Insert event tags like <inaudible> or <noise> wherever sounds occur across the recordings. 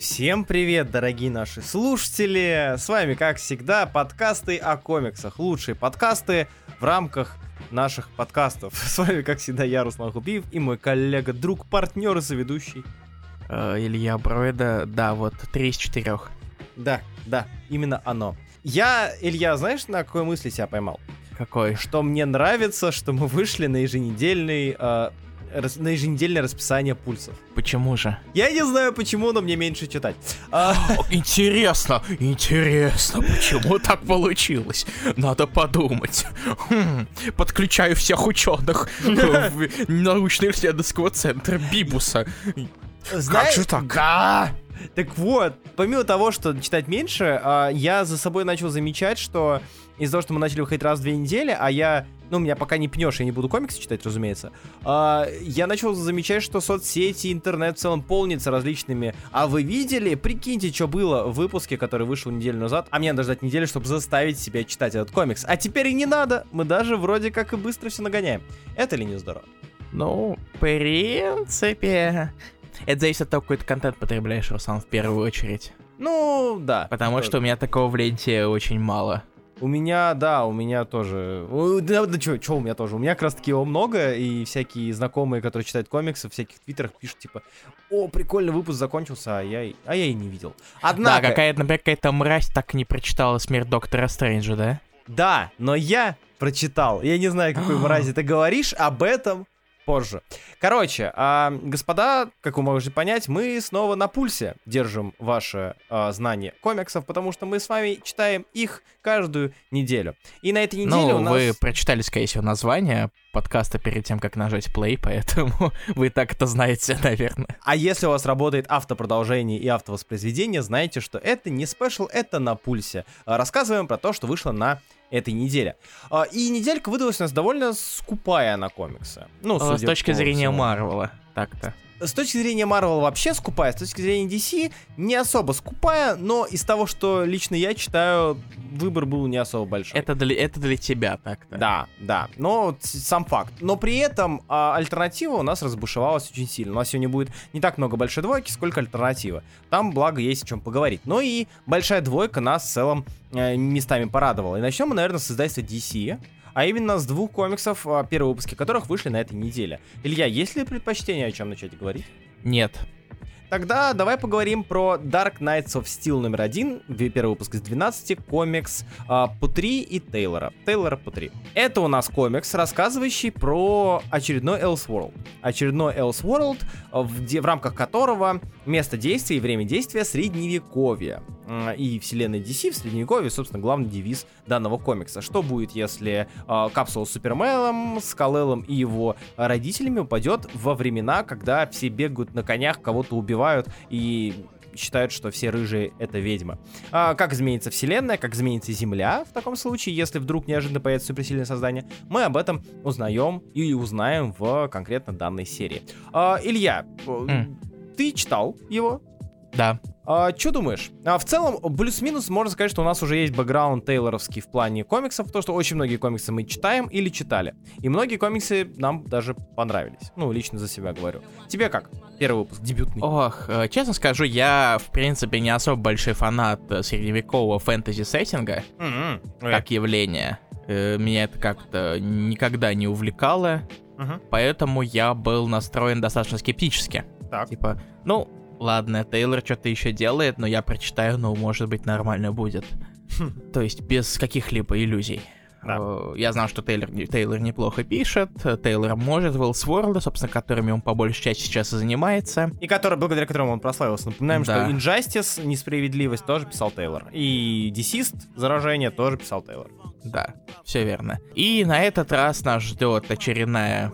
Всем привет, дорогие наши слушатели! С вами, как всегда, подкасты о комиксах. Лучшие подкасты в рамках наших подкастов. <laughs> С вами, как всегда, я, Руслан Хубиев, и мой коллега, друг, партнер и соведущий. Э, Илья Броида, да, вот три из четырех. Да, да, именно оно. Я, Илья, знаешь, на какой мысли себя поймал? Какой? Что мне нравится, что мы вышли на еженедельный э, рас- на еженедельное расписание пульсов. Почему же? Я не знаю почему, но мне меньше читать. А, Интересно, интересно, почему так получилось? Надо подумать. Хм, подключаю всех ученых в научно-исследовательского центра Бибуса. знаешь- же так? Да! Так вот, помимо того, что читать меньше, а, я за собой начал замечать, что из-за того, что мы начали выходить раз в две недели, а я, ну, меня пока не пнешь, я не буду комиксы читать, разумеется, а, я начал замечать, что соцсети, интернет в целом полнится различными. А вы видели? Прикиньте, что было в выпуске, который вышел неделю назад, а мне надо ждать неделю, чтобы заставить себя читать этот комикс. А теперь и не надо, мы даже вроде как и быстро все нагоняем. Это ли не здорово? Ну, в принципе... Это зависит от того, какой ты контент потребляешь, Руслан, в первую очередь. Ну, да. Потому что у меня такого в ленте очень мало. У меня, да, у меня тоже. Да, да чё, чё у меня тоже? У меня как раз таки его много, и всякие знакомые, которые читают комиксы, в всяких твиттерах пишут, типа, о, прикольный выпуск закончился, а я, а я и не видел. Однако, Да, какая-то, например, какая-то мразь так и не прочитала «Смерть доктора Стрэнджа», да? да, но я прочитал. Я не знаю, какой <gasps> мрази ты говоришь, об этом позже. Короче, а, господа, как вы можете понять, мы снова на пульсе держим ваше а, знание комиксов, потому что мы с вами читаем их каждую неделю. И на этой неделе Ну, у нас... вы прочитали, скорее всего, название подкаста перед тем, как нажать play, <laughs> поэтому вы так это знаете, <laughs> наверное. А если у вас работает автопродолжение и автовоспроизведение, знаете, что это не спешл, это на пульсе. Рассказываем про то, что вышло на этой неделе. А, И неделька выдалась у нас довольно скупая на комиксы. Ну, Э, С точки по зрения. Марвела, так-то. С точки зрения Marvel вообще скупая, с точки зрения DC не особо скупая, но из того, что лично я читаю, выбор был не особо большой. Это для, это для тебя так-то. Да, да, но сам факт. Но при этом а, альтернатива у нас разбушевалась очень сильно. У нас сегодня будет не так много большой двойки, сколько альтернатива. Там, благо, есть о чем поговорить. Но и большая двойка нас в целом э, местами порадовала. И начнем мы, наверное, с издательства DC. А именно с двух комиксов, а, первые выпуски которых вышли на этой неделе. Илья, есть ли предпочтение, о чем начать говорить? Нет. Тогда давай поговорим про Dark Knights of Steel номер один, первый выпуск из 12, комикс а, Путри и Тейлора. Тейлора Путри. Это у нас комикс, рассказывающий про очередной Elseworld. Очередной Elseworld, а, в, где, в рамках которого место действия и время действия средневековье. М, И вселенная DC в средневековье, собственно, главный девиз данного комикса. Что будет, если а, капсула с Суперменом, с Калелом и его родителями упадет во времена, когда все бегают на конях, кого-то убивают и считают, что все рыжие — это ведьма. А, как изменится вселенная, как изменится Земля в таком случае, если вдруг неожиданно появится суперсильное создание, мы об этом узнаем и узнаем в конкретно данной серии. А, Илья, э, М. ты читал его? Да. А, что думаешь? А, в целом, плюс-минус можно сказать, что у нас уже есть бэкграунд тейлоровский в плане комиксов, потому что очень многие комиксы мы читаем или читали. И многие комиксы нам даже понравились. Ну, лично за себя говорю. Тебе как? Первый выпуск, дебютный. Ох, э, честно скажу, я, в принципе, не особо большой фанат э, средневекового фэнтези-сеттинга М-м. как явления. Меня это как-то никогда не увлекало, Мгм. поэтому я был настроен достаточно скептически. Так. Типа, ну, ладно, Тейлор что-то еще делает, но я прочитаю, ну, может быть, нормально будет. То есть без каких-либо иллюзий. Да. Э, Я знал, что Тейлор, Тейлор неплохо пишет, Тейлор может, Уэллсворлда, собственно, которыми он по большей части сейчас и занимается. И который, благодаря которому он прославился. Напоминаем, Да. что Injustice, несправедливость, тоже писал Тейлор. И Deceased, заражение, тоже писал Тейлор. Да, все верно. И на этот раз нас ждет очередная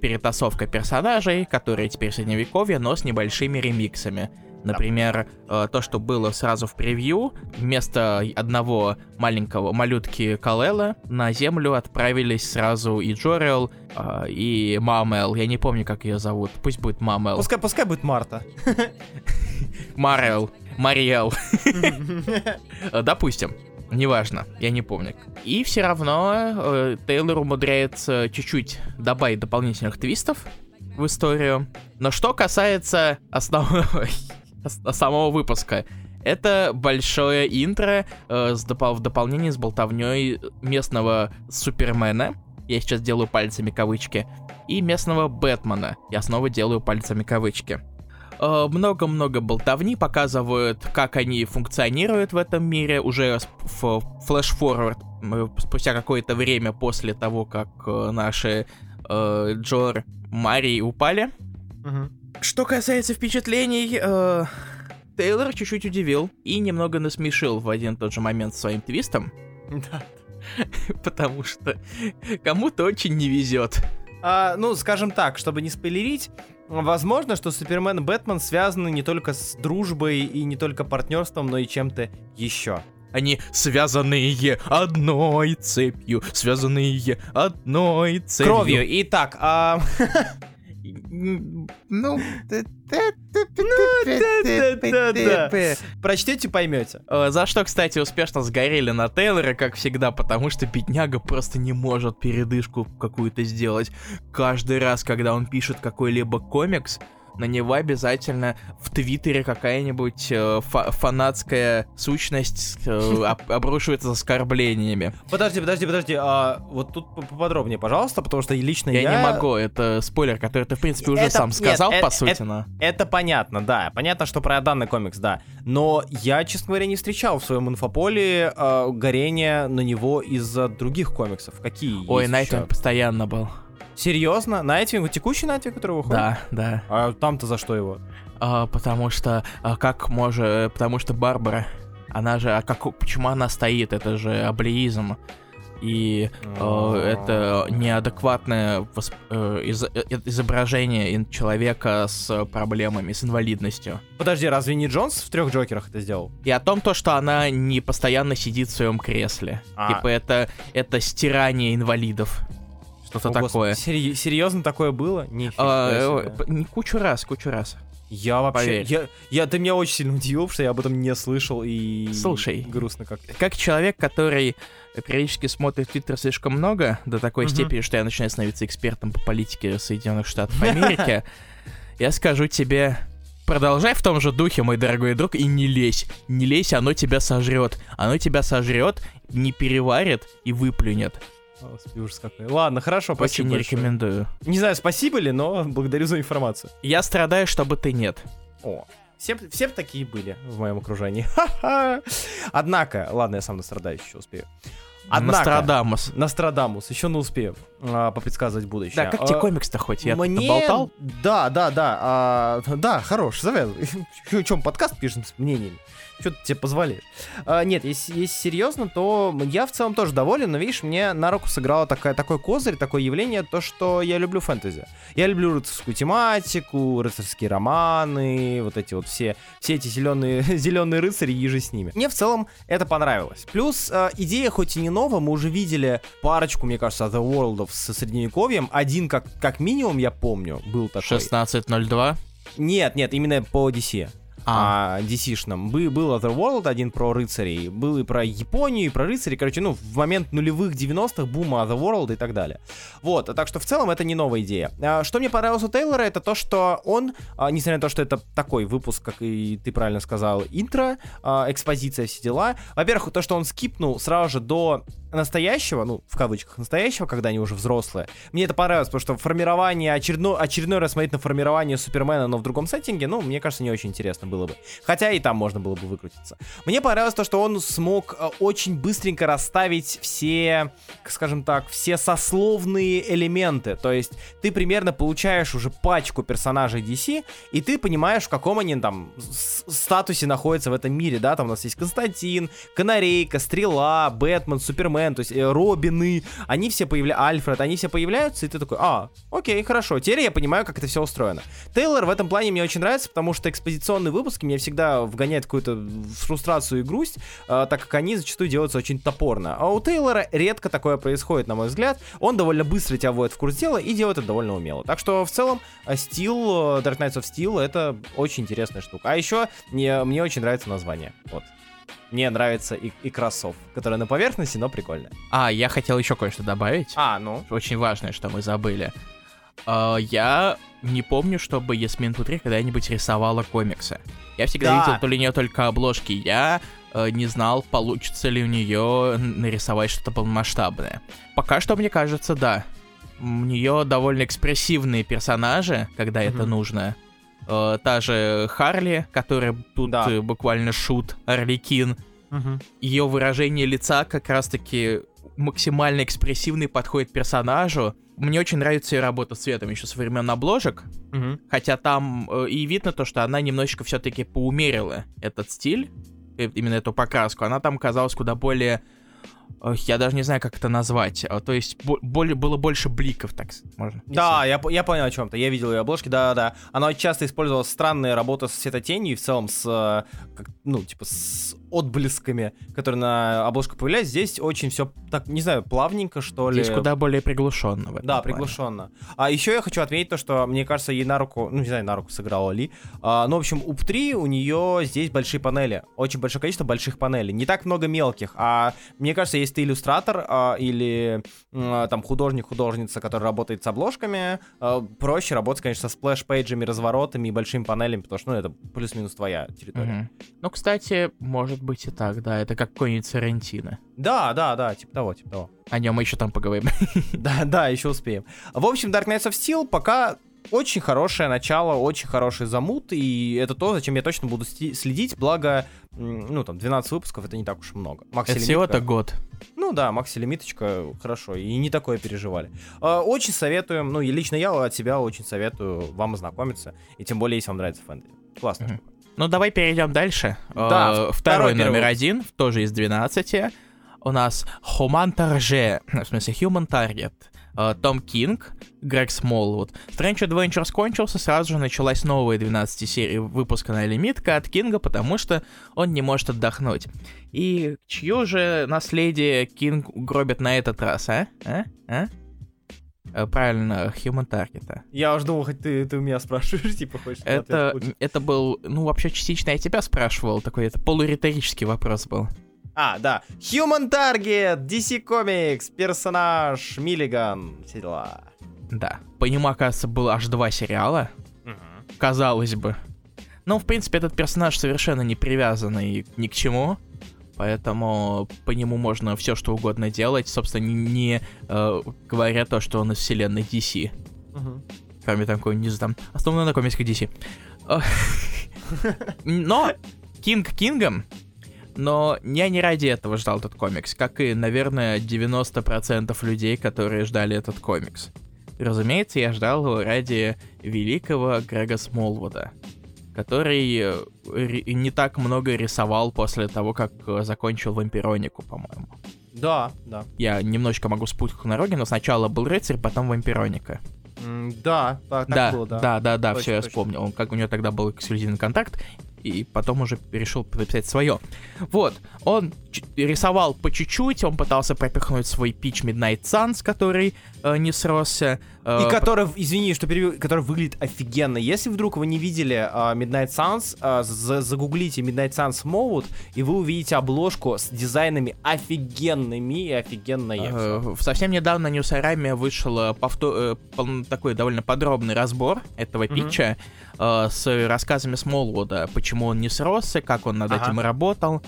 перетасовка персонажей, которые теперь средневековье, но с небольшими ремиксами. Например, э, то, что было сразу в превью, вместо одного маленького малютки Калела на землю отправились сразу и Джориэл, э, и Мамел. Я не помню, как ее зовут. Пусть будет Мамел. Пускай, пускай будет Марта. Марел. Мариэл. <laughs> Допустим. Неважно, я не помню. И все равно э, Тейлор умудряется чуть-чуть добавить дополнительных твистов в историю. Но что касается основного... <laughs> самого выпуска. Это большое интро э, с допол- в дополнение с болтовней местного Супермена. Я сейчас делаю пальцами кавычки. И местного Бэтмена. Я снова делаю пальцами кавычки. Э, Много-много болтовни показывают, как они функционируют в этом мире. Уже в flash-forward э, спустя какое-то время после того, как э, наши э, Джор, Мари упали. Что касается впечатлений, э, Тейлор чуть-чуть удивил и немного насмешил в один и тот же момент своим твистом, Да. <laughs> потому что кому-то очень не везет. А, ну, скажем так, чтобы не спойлерить, возможно, что Супермен и Бэтмен связаны не только с дружбой и не только партнерством, но и чем-то еще. Они связанные одной цепью, связанные одной цепью. Кровью. Итак, а... <laughs> Ну, да-да-да. Прочтете, поймете. Э, За что, кстати, успешно сгорели на Тейлора, как всегда, потому что бедняга просто не может передышку какую-то сделать. Каждый раз, когда он пишет какой-либо комикс, на него обязательно в Твиттере какая-нибудь э, фа- фанатская сущность э, <laughs> об- обрушивается с оскорблениями. Подожди, подожди, подожди. А, вот тут по- поподробнее, пожалуйста, потому что лично я... Я, не могу, это спойлер, который ты, в принципе, уже Это- сам нет, сказал, э- по э- сути, но... Это понятно, да. Понятно, что про данный комикс, да. Но я, честно говоря, не встречал в своем инфополе э, горения на него из-за других комиксов. Какие Ой, Найтвинг постоянно был. Серьезно? Nightwing, текущий Nightwing, который выходит? Да, да. А там-то за что его? А, потому что, а, как может, потому что Барбара, она же, а как, почему она стоит, это же аблеизм. И э, это неадекватное восп- э, из- э, изображение человека с проблемами, с инвалидностью. Подожди, разве не Джонс в трех Джокерах это сделал? И о том, то, что она не постоянно сидит в своем кресле. А. Типа это, это стирание инвалидов. Что-то такое. серьезно такое было? Нифига А, э, не кучу раз, кучу раз. Я вообще... поверь. Я, я, ты меня очень сильно удивил, что я об этом не слышал и... Слушай. Грустно как-то. как человек, который периодически смотрит Твиттер слишком много, до такой Мгм. степени, что я начинаю становиться экспертом по политике Соединенных Штатов Америки, <laughs> я скажу тебе, продолжай в том же духе, мой дорогой друг, и не лезь. Не лезь, оно тебя сожрет. Оно тебя сожрет, не переварит и выплюнет. Господи, ужас какой. Ладно, хорошо, Очень спасибо не большое. рекомендую. Не знаю, спасибо ли, но благодарю за информацию. Я страдаю, чтобы ты нет. О, все, все такие были в моем окружении. <laughs> Ха-ха. Однако, ладно, я сам настрадаюсь, еще успею. Однако, Нострадамус. Настрадамус, еще на успею а, попредсказывать будущее. Да, как тебе А, комикс-то хоть? Я Мне... болтал? Да, да, да. а, да, хорош, завязывай. <laughs> Чем подкаст пишем с мнениями? Что ты тебе позволяешь? А, нет, если, если серьезно, то я в целом тоже доволен, но видишь, мне на руку сыграло такая, такой козырь, такое явление, то, что я люблю фэнтези. Я люблю рыцарскую тематику, рыцарские романы, вот эти вот все, все эти зеленые, <laughs> зеленые рыцари и же с ними. Мне в целом это понравилось. Плюс э, идея хоть и не новая, мы уже видели парочку, мне кажется, The World со средневековьем. Один, как, как минимум, я помню, был такой. 16.02. Нет, нет, именно по DC. А, DC-шном. Бы- Был Otherworld, один про рыцарей, был и про Японию, и про рыцарей, короче, ну, в момент нулевых 90-х, бума Otherworld и так далее. Вот, а так что в целом это не новая идея. А, Что мне понравилось у Тейлора, это то, что он, а, несмотря на то, что это такой выпуск, как и ты правильно сказал, интро, а, экспозиция, все дела, во-первых, то, что он скипнул сразу же до настоящего, ну, в кавычках, настоящего, когда они уже взрослые. Мне это понравилось, потому что формирование, очередной, очередной раз смотреть на формирование Супермена, но в другом сеттинге, ну, мне кажется, не очень интересно было бы. Хотя и там можно было бы выкрутиться. Мне понравилось то, что он смог э, очень быстренько расставить все, скажем так, все сословные элементы. То есть ты примерно получаешь уже пачку персонажей DC, и ты понимаешь, в каком они там статусе находятся в этом мире, да, там у нас есть Константин, Канарейка, Стрела, Бэтмен, Супермен, то есть э, Робины, они все появляются, Альфред, они все появляются, и ты такой, а, окей, хорошо, теперь я понимаю, как это все устроено. Тейлор в этом плане мне очень нравится, потому что экспозиционные выпуски меня всегда вгоняют какую-то фрустрацию и грусть, э, так как они зачастую делаются очень топорно. А у Тейлора редко такое происходит, на мой взгляд. Он довольно быстро тебя вводит в курс дела и делает это довольно умело. Так что в целом Steel, э, Dark Knights of Steel это очень интересная штука. А еще мне, мне очень нравится название. Вот. Мне нравится и, и кроссов, которая на поверхности, но прикольная. А, я хотел еще кое-что добавить. А, ну. Очень важное, что мы забыли. А, я не помню, чтобы Ясмин Путри когда-нибудь рисовала комиксы. Я всегда Да. видел то ли нее только обложки. Я э, не знал, получится ли у нее нарисовать что-то полномасштабное. Пока что, мне кажется, да. У нее довольно экспрессивные персонажи, когда это Мгм. нужно. Э, та же Харли, которая тут Да. э, буквально шут, Орликин. Ее выражение лица как раз-таки максимально экспрессивный подходит персонажу. Мне очень нравится ее работа с цветом еще со времен обложек. Мгм. Хотя там э, и видно то, что она немножечко все-таки поумерила этот стиль, э, именно эту покраску. Она там казалась куда более... Я даже не знаю, как это назвать. А, То есть бо- более, было больше бликов, так можно. Да, я, я понял о чем-то. Я видел ее обложки, да-да-да. Она часто использовала странные работы с светотенью и в целом с, э, ну, типа, с отблесками, которые на обложках появлялись. Здесь очень все так, не знаю, плавненько, что ли. Здесь куда более приглушенно Да, плане. приглушенно. А еще я хочу отметить то, что, мне кажется, ей на руку, ну, не знаю, на руку сыграла ли. А, ну, в общем, у П3 у нее здесь большие панели. Очень большое количество больших панелей. Не так много мелких. А мне кажется, если ты иллюстратор а, или м, там художник-художница, который работает с обложками, а, проще работать, конечно, со splash-page ами, разворотами и большими панелями, потому что, ну, это плюс-минус твоя территория. Мгм. Ну, кстати, может быть и так, да. Это как какой-нибудь Сарантино. Да, да, да, типа того, типа того. О нем мы еще там поговорим. <laughs> Да, да, еще успеем. В общем, Dark Knights of Steel пока очень хорошее начало, очень хороший замут, и это то, зачем я точно буду следить, благо, ну, там, 12 выпусков, это не так уж и много. Макси Это всего-то год. Ну да, Макси Лимиточка, хорошо, и не такое переживали. А, Очень советую, ну, и лично я от себя очень советую вам ознакомиться, и тем более, если вам нравится фэнтези. Классно. Мгм. Ну, давай перейдем дальше. Да, Э, второй Второй номер один, тоже из 12. У нас Human Target, <laughs> в смысле Human Target. Э, Том Кинг, Грег Смолвуд. Strange Adventures кончился, сразу же началась новая 12 серия выпусканная лимитка от Кинга, потому что он не может отдохнуть. И чье же наследие Кинг гробит на этот раз, а? А? А? Э, Правильно, Human Target. Я уж думал, хоть ты, ты у меня спрашиваешь, <laughs> типа, хочешь на Это, это был, ну, вообще частично я тебя спрашивал, такой, это полуриторический вопрос был. А, да. Human Target, DC Comics, персонаж, Миллиган, все дела. Да. По нему, оказывается, было аж два сериала, казалось бы. Но, в принципе, этот персонаж совершенно не привязанный ни к чему, поэтому по нему можно все что угодно делать, собственно, не, не, э, говоря то, что он из вселенной DC. Мгм. Кроме не знаю, там, основной на комиксах DC. Но Кинг Кингом, но я не ради этого ждал этот комикс, как и, наверное, 90% людей, которые ждали этот комикс. Разумеется, я ждал его ради великого Грега Смолвуда, который э, не так много рисовал после того, как э, закончил Вампиронику, по-моему. Да, да. Я немножко могу спутать на роге, но сначала был рыцарь, потом Вампироника. Да, так, так да, было, да. да, да, да, Точно, все я точно. вспомнил. Он, как у него тогда был эксклюзивный контракт, и потом уже перешел подписать свое. Вот, он рисовал по чуть-чуть, он пытался пропихнуть свой пич Midnight Suns, который э, не сросся. э, И который, извини, что перебил, который выглядит офигенно. Если вдруг вы не видели а, Midnight Suns, а, за- загуглите Midnight Suns Mode, и вы увидите обложку с дизайнами офигенными и офигенной. Э, совсем недавно на Ньюсараме вышел э, повто- э, такой довольно подробный разбор этого Мгм. питча э, с рассказами Смолвуда, почему он не сросся, как он над Ага. этим работал.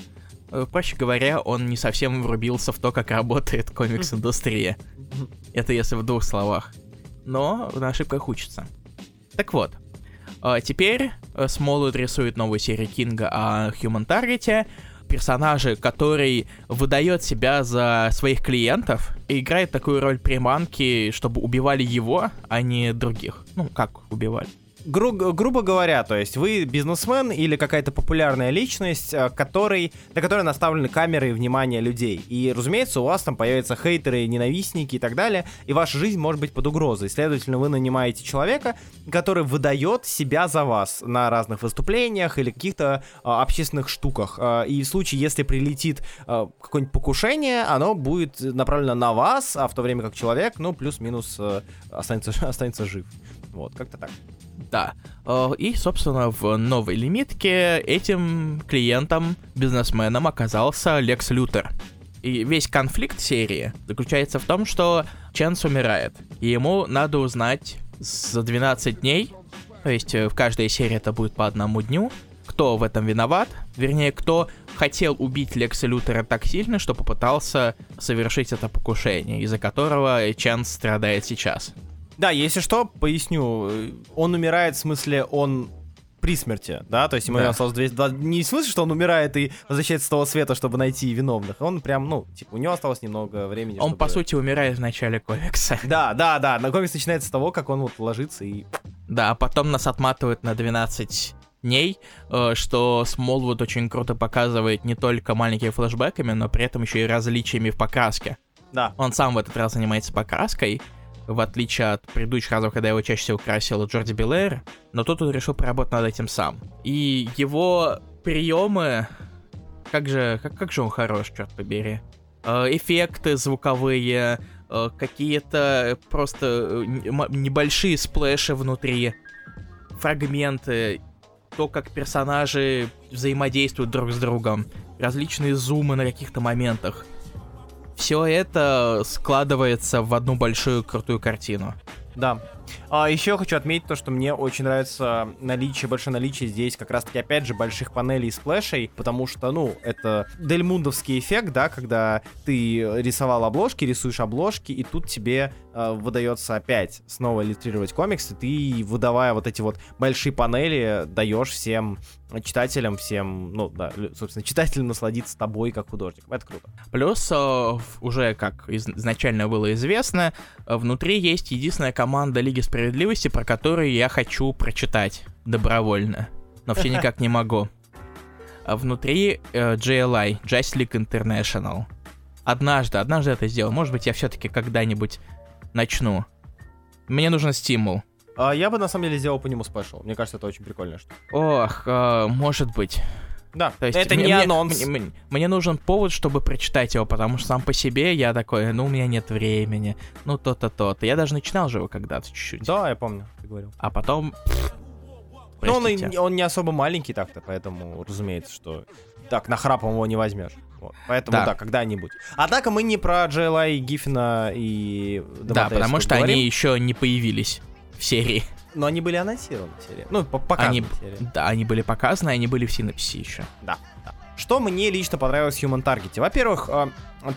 Э, проще говоря, он не совсем врубился в то, как работает комикс-индустрия. Это если в двух словах. Но на ошибках учится. Так вот, а, теперь э, Смолвуд рисует новую серию Кинга о Human Target, персонаже, который выдает себя за своих клиентов и играет такую роль приманки, чтобы убивали его, а не других. Ну, как убивали? Гру- грубо говоря, то есть вы бизнесмен или какая-то популярная личность, э, который, на которой наставлены камеры и внимание людей. И, разумеется, у вас там появятся хейтеры, ненавистники и так далее, и ваша жизнь может быть под угрозой. Следовательно, вы нанимаете человека, который выдает себя за вас на разных выступлениях или каких-то а, общественных штуках. А, и в случае, если прилетит а, какое-нибудь покушение, оно будет направлено на вас, а в то время как человек, ну, плюс-минус э, останется, <laughs> останется жив. Вот, как-то так. Да. Э, И, собственно, в новой лимитке этим клиентом, бизнесменом оказался Лекс Лютер. И весь конфликт серии заключается в том, что Ченс умирает, и ему надо узнать, за 12 дней, то есть э, в каждой серии это будет по одному дню, кто в этом виноват, вернее, кто хотел убить Лекса Лютера так сильно, что попытался совершить это покушение, из-за которого Чанс страдает сейчас. Да, если что, поясню. Он умирает, в смысле, он при смерти, да, то есть ему Да. осталось 200, два- не в смысле, что он умирает и возвращается с того света, чтобы найти виновных, он прям, ну, типа, у него осталось немного времени, Он, чтобы- по сути, умирает в начале комикса. <laughs> Да, да, да, на комикс начинается с того, как он вот ложится и... Да, а потом нас отматывают на 12 дней, э, что Смолвуд очень круто показывает не только маленькими флешбэками, но при этом еще и различиями в покраске. Да, Он сам в этот раз занимается покраской, в отличие от предыдущих разов, когда его чаще всего красил Джорди Белэр, но тут он решил поработать над этим сам. И его приемы, как же, как, как же он хорош, черт побери. Э, эффекты звуковые, э, какие-то просто э, небольшие сплэши внутри, фрагменты, то, как персонажи взаимодействуют друг с другом, различные зумы на каких-то моментах. Все это складывается в одну большую крутую картину. да. А еще хочу отметить то, что мне очень нравится наличие, большое наличие здесь как раз-таки, опять же, больших панелей с флешей, потому что, ну, это дельмундовский эффект, да, когда ты рисовал обложки, рисуешь обложки, и тут тебе э, выдается опять снова иллюстрировать комикс, и ты, выдавая вот эти вот большие панели, даешь всем читателям, всем, ну, да, собственно, читателям насладиться тобой как художником. Это круто. Плюс, э, уже как из- изначально было известно, э, внутри есть единственная команда Лиги Справедливости, про которую я хочу прочитать добровольно, но все никак не могу. А внутри э, JLI, Just League International. Однажды, однажды это сделаю. Может быть, я все-таки когда-нибудь начну. Мне нужен стимул. А я бы, на самом деле, сделал по нему спешл. Мне кажется, это очень прикольно. Что... Ох, э, может быть. Да, То есть это мне- не анонс. Мне, мне- мне нужен повод, чтобы прочитать его, потому что сам по себе я такой, ну, у меня нет времени, ну, то-то, то-то. Я даже начинал же его когда-то чуть-чуть. Да, я помню, ты говорил. А потом... Ну, он, и- он не особо маленький так-то, поэтому, разумеется, что так нахрапом его не возьмешь. Вот. Поэтому, Да. да. когда-нибудь. Однако мы не про JLI, Гиффина и Да, потому что говорим, они еще не появились в серии. Но они были анонсированы в серии. Ну, по- показаны Они, в серии. да, они были показаны, они были в синапсе еще. Да, да. Что мне лично понравилось в Human Target? Во-первых, э,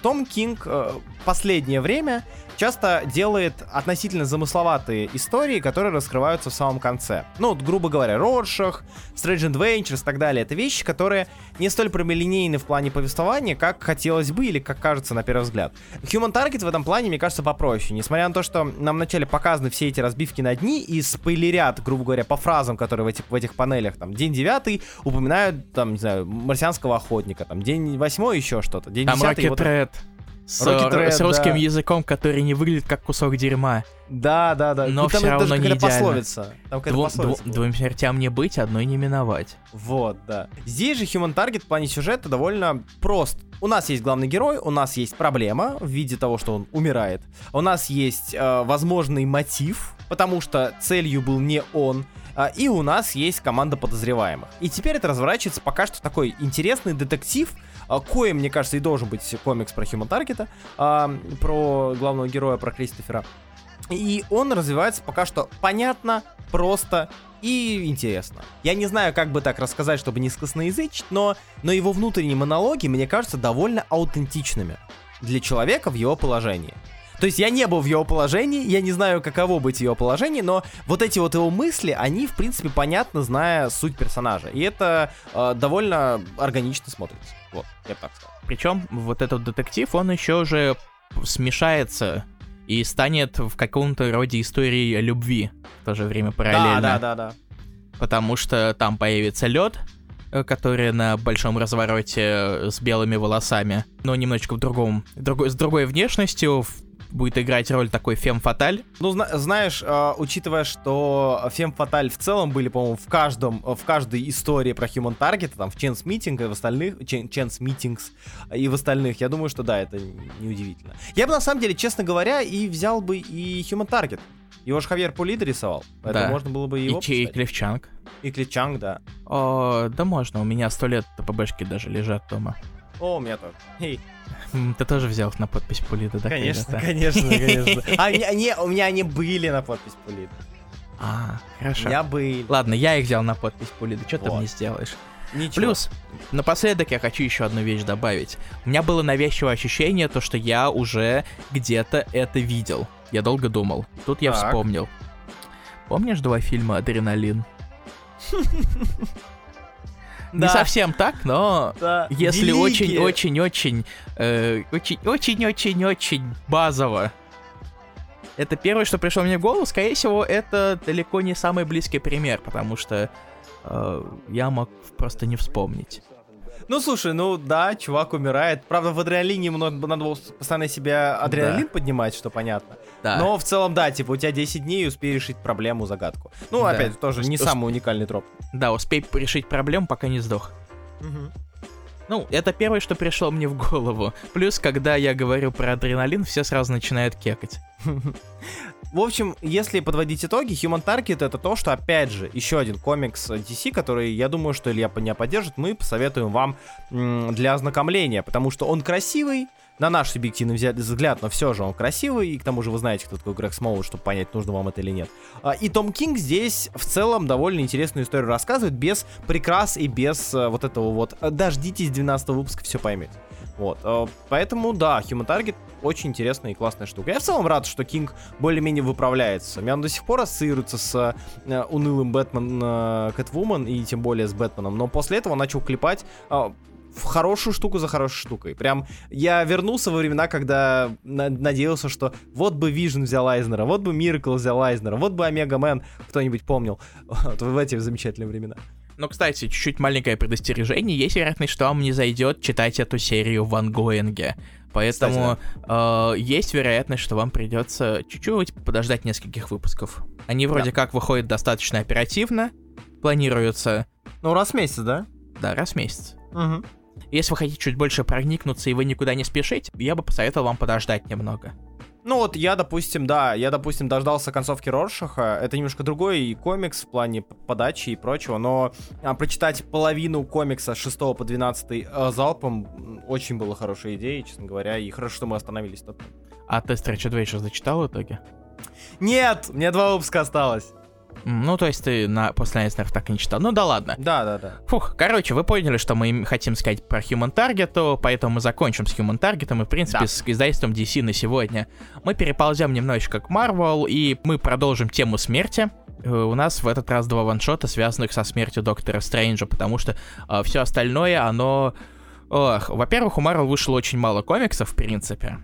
Том Кинг э, последнее время часто делает относительно замысловатые истории, которые раскрываются в самом конце. Ну, вот, грубо говоря, Роршах, Strange Adventures и так далее. Это вещи, которые не столь прямолинейны в плане повествования, как хотелось бы или как кажется на первый взгляд. Human Target в этом плане, мне кажется, попроще. Несмотря на то, что нам вначале показаны все эти разбивки на дни и спойлерят, грубо говоря, по фразам, которые в этих, в этих панелях, там, день девятый упоминают, там, не знаю, марсианского охотника, там, день восьмой еще что-то, день Там десятый вот- Red с, р- с Red, русским да. языком, который не выглядит как кусок дерьма. Да, да, да. Но Ну, даже равно не идеально. пословица. Там Двум, пословица дву- была. двум смертям не быть, одной не миновать. Вот, да. Здесь же Human Target в плане сюжета довольно прост. У нас есть главный герой, у нас есть проблема в виде того, что он умирает. У нас есть э, возможный мотив, потому что целью был не он. А, И у нас есть команда подозреваемых. И теперь это разворачивается пока что такой интересный детектив, коим, мне кажется, и должен быть комикс про Human Target, а, про главного героя, про Кристофера. И он развивается пока что понятно, просто и интересно. Я не знаю, как бы так рассказать, чтобы не скосноязычить, но, но его внутренние монологи, мне кажется, довольно аутентичными для человека в его положении. То есть я не был в его положении, я не знаю, каково быть его положении, но вот эти вот его мысли, они, в принципе, понятны, зная суть персонажа. И это э, довольно органично смотрится. Вот, я бы так сказал. Причем вот этот детектив, он еще же смешается и станет в каком-то роде истории любви в то же время параллельно. Да, да, да, да. Потому что там появится лед, который на большом развороте э, с белыми волосами, но немножечко в другом, другой, с другой внешностью, в- будет играть роль такой фем-фаталь. Ну, зна- знаешь, э, учитывая, что Фем Фаталь в целом были, по-моему, в каждом, в каждой истории про Human Target, там, в Chance Meeting и в остальных, Chance Meetings и в остальных, я думаю, что да, это неудивительно. Я бы, на самом деле, честно говоря, и взял бы и Human Target. Его же Хавьер Пулида рисовал, поэтому Да. можно было бы и И, его Чей поставить. Клевчанг. И Кличанг, да. О, да можно, у меня сто лет ПБшки даже лежат дома. О, у меня тоже. М, Ты тоже взял их на подпись Пулида, да? конечно, конечно, конечно. <laughs> А, не, у меня они были на подпись Пулида. А, хорошо. Я бы... Ладно, я их взял на подпись пули, да что ты Вот. мне сделаешь? Ничего. Плюс, напоследок я хочу еще одну вещь добавить. У меня было навязчивое ощущение, то, что я уже где-то это видел. Я долго думал. Тут я Так. вспомнил. Помнишь два фильма «Адреналин»? <laughs> Не Да. совсем так, но Да. если очень-очень-очень, э, очень-очень-очень-очень базово. Это первое, что пришло мне в голову. Скорее всего, это далеко не самый близкий пример, потому что э, я мог просто не вспомнить. Ну, слушай, ну да, чувак умирает. Правда, в адреналине ему надо надо было постоянно себя адреналин поднимать, что понятно. Да. Но в целом, да, типа, у тебя 10 дней и успей решить проблему, загадку. Ну, Да. опять, тоже не Ус- самый уникальный троп. Да, успей решить проблему, пока не сдох. Ну, это первое, что пришло мне в голову. Плюс, когда я говорю про адреналин, все сразу начинают кекать. В общем, если подводить итоги, Human Target это то, что, опять же, еще один комикс DC, который, я думаю, что Илья не поддержит, мы посоветуем вам для ознакомления, потому что он красивый, на наш субъективный взгляд, но все же он красивый, и к тому же вы знаете, кто такой Грег Смоллвуд, чтобы понять, нужно вам это или нет. А, И Том Кинг здесь в целом довольно интересную историю рассказывает, без прикрас и без э, вот этого вот «э, «дождитесь 12 выпуска, все поймете». Вот, э, поэтому, да, Human Target очень интересная и классная штука. Я в целом рад, что Кинг более-менее выправляется. Меня он до сих пор ассоциируется с э, унылым Бэтмен э, Catwoman и тем более с Бэтменом, но после этого он начал клепать э, в хорошую штуку за хорошей штукой. Прям я вернулся во времена, когда на- надеялся, что вот бы Vision взял Айзнера, вот бы Miracle взял Айзнера, вот бы Omega Men кто-нибудь помнил. Вот в эти замечательные времена. Ну, кстати, чуть-чуть маленькое предостережение. Есть вероятность, что вам не зайдет читать эту серию в ongoing е. Поэтому э, есть вероятность, что вам придется чуть-чуть подождать нескольких выпусков. Они вроде как выходят достаточно оперативно, планируются, Ну, раз в месяц, да? да, раз в месяц. Угу. Если вы хотите чуть больше проникнуться и вы никуда не спешите, я бы посоветовал вам подождать немного. Ну вот я, допустим, да, я, допустим, дождался концовки Роршаха. Это немножко другой и комикс в плане подачи и прочего, но а, прочитать половину комикса с 6 по 12 э, залпом очень было хорошей идеей, честно говоря, и хорошо, что мы остановились тут. А ты Stretch Adventure зачитал в итоге? Нет, мне два выпуска осталось. Ну, то есть ты на, после Айзнеров так и не читал. Ну да ладно. Да, да, да. Фух, короче, вы поняли, что мы им хотим сказать про Human Target, поэтому мы закончим с Human Target и, в принципе, Да. с издательством DC на сегодня. Мы переползем немножечко к Marvel, и мы продолжим тему смерти. Э, У нас в этот раз два ваншота, связанных со смертью Доктора Стрэнджа, потому что все остальное, оно... Ох, во-первых, у Marvel вышло очень мало комиксов, в принципе.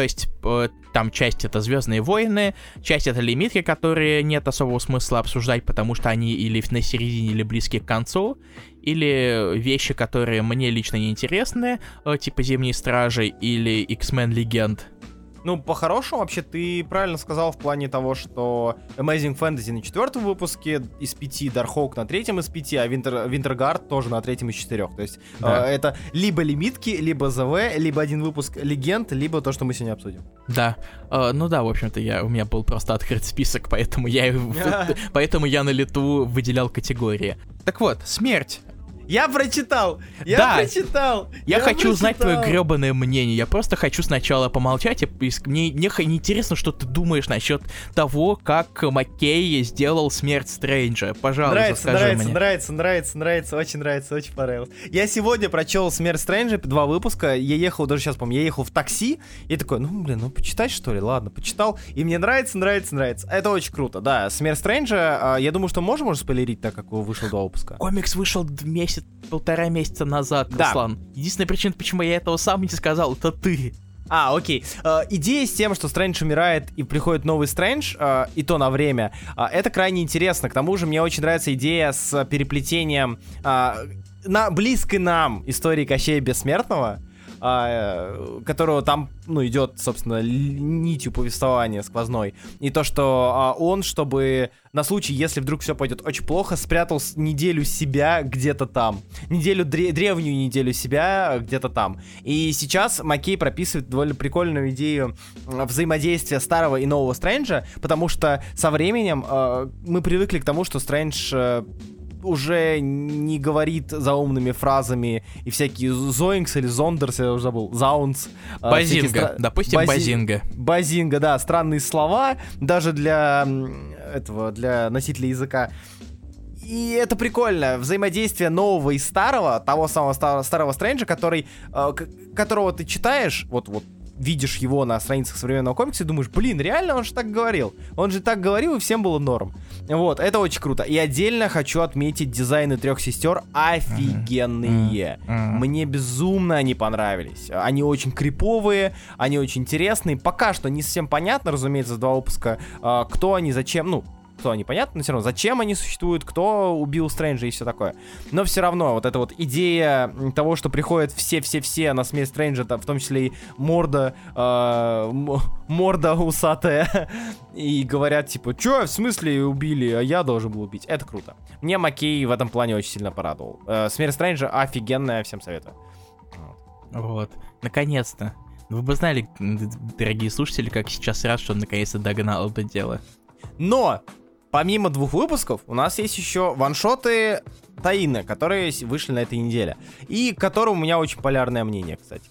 То есть, э, там часть это Звездные войны, часть это лимитки, которые нет особого смысла обсуждать, потому что они или на середине, или близки к концу, или вещи, которые мне лично не интересны, э, типа Зимние Стражи или X-Men Легенд. Ну, по-хорошему, вообще, ты правильно сказал в плане того, что Amazing Fantasy на четвертом выпуске из пяти, Darkhawk на третьем из пяти, а Winter, Winterguard тоже на третьем из четырех. То есть Да. э, это либо лимитки, либо ЗВ, либо один выпуск Легенд, либо то, что мы сегодня обсудим. Да, Э, ну да, в общем-то, я, у меня был просто открыт список, поэтому я, <laughs> поэтому я на лету выделял категории. Так вот, смерть. Я прочитал! Я Да. прочитал! Я, хочу знать твое прочитал! гребаное мнение. Я просто хочу сначала помолчать. И мне, мне интересно, что ты думаешь насчет того, как Маккей сделал смерть Стрэнджа. Пожалуйста, Нравится, скажи нравится, мне. нравится, нравится, нравится, очень нравится, очень понравилось. Я сегодня прочел «Смерть Стрэнджа», два выпуска, я ехал, даже сейчас помню, я ехал в такси, и такой, ну, блин, ну, почитать, что ли? Ладно, почитал, и мне нравится, нравится, нравится. Это очень круто, да. «Смерть Стрэнджа», а, я думаю, что можем уже спойлерить, так как вышло два выпуска. Комикс вышел д- месяц, полтора месяца назад, Да. Руслан. Единственная причина, почему я этого сам не сказал, это ты. А, окей. Э, идея с тем, что Стрэндж умирает и приходит новый Стрэндж, э, и то на время, э, это крайне интересно. К тому же мне очень нравится идея с переплетением э, на близкой нам истории Кощея Бессмертного, э, которого там, ну, идет, собственно, нитью повествования сквозной. И то, что а, он, чтобы на случай, если вдруг все пойдет очень плохо, спрятал неделю себя где-то там. Неделю, дре- древнюю неделю себя где-то там. И сейчас Маккей прописывает довольно прикольную идею взаимодействия старого и нового Стрэнджа, потому что со временем э, мы привыкли к тому, что Стрэндж э, уже не говорит заумными фразами и всякие зоинкс или зондерс, я уже забыл, заунс. всякие Базинга. стра- Допустим, Бази- Базинга. Базинга, да, странные слова, даже для этого, для носителя языка. И это прикольно. Взаимодействие нового и старого, того самого старого, старого Стрэнджа, который, э, которого ты читаешь, вот, вот видишь его на страницах современного комикса и думаешь, блин, реально он же так говорил. Он же так говорил, и всем было норм. Вот, это очень круто. И отдельно хочу отметить дизайны трех сестер офигенные. Мне безумно они понравились. Они очень криповые, они очень интересные. Пока что не совсем понятно, разумеется, два выпуска, а, кто они, зачем, ну, кто они, понятно, но все равно, зачем они существуют, кто убил Стрэнджа и все такое. Но все равно, вот эта вот идея того, что приходят все-все-все на смерть Стрэнджа, в том числе и морда, э, морда усатая, <laughs> и говорят, типа, что, в смысле убили, а я должен был убить. Это круто. Мне Макей в этом плане очень сильно порадовал. Э, смерть Стрэнджа офигенная, всем советую. Вот. Наконец-то. Вы бы знали, дорогие слушатели, как сейчас рад, что он наконец-то догнал это дело. Но помимо двух выпусков, у нас есть еще ваншоты Таины, которые вышли на этой неделе. И к которым у меня очень полярное мнение, кстати.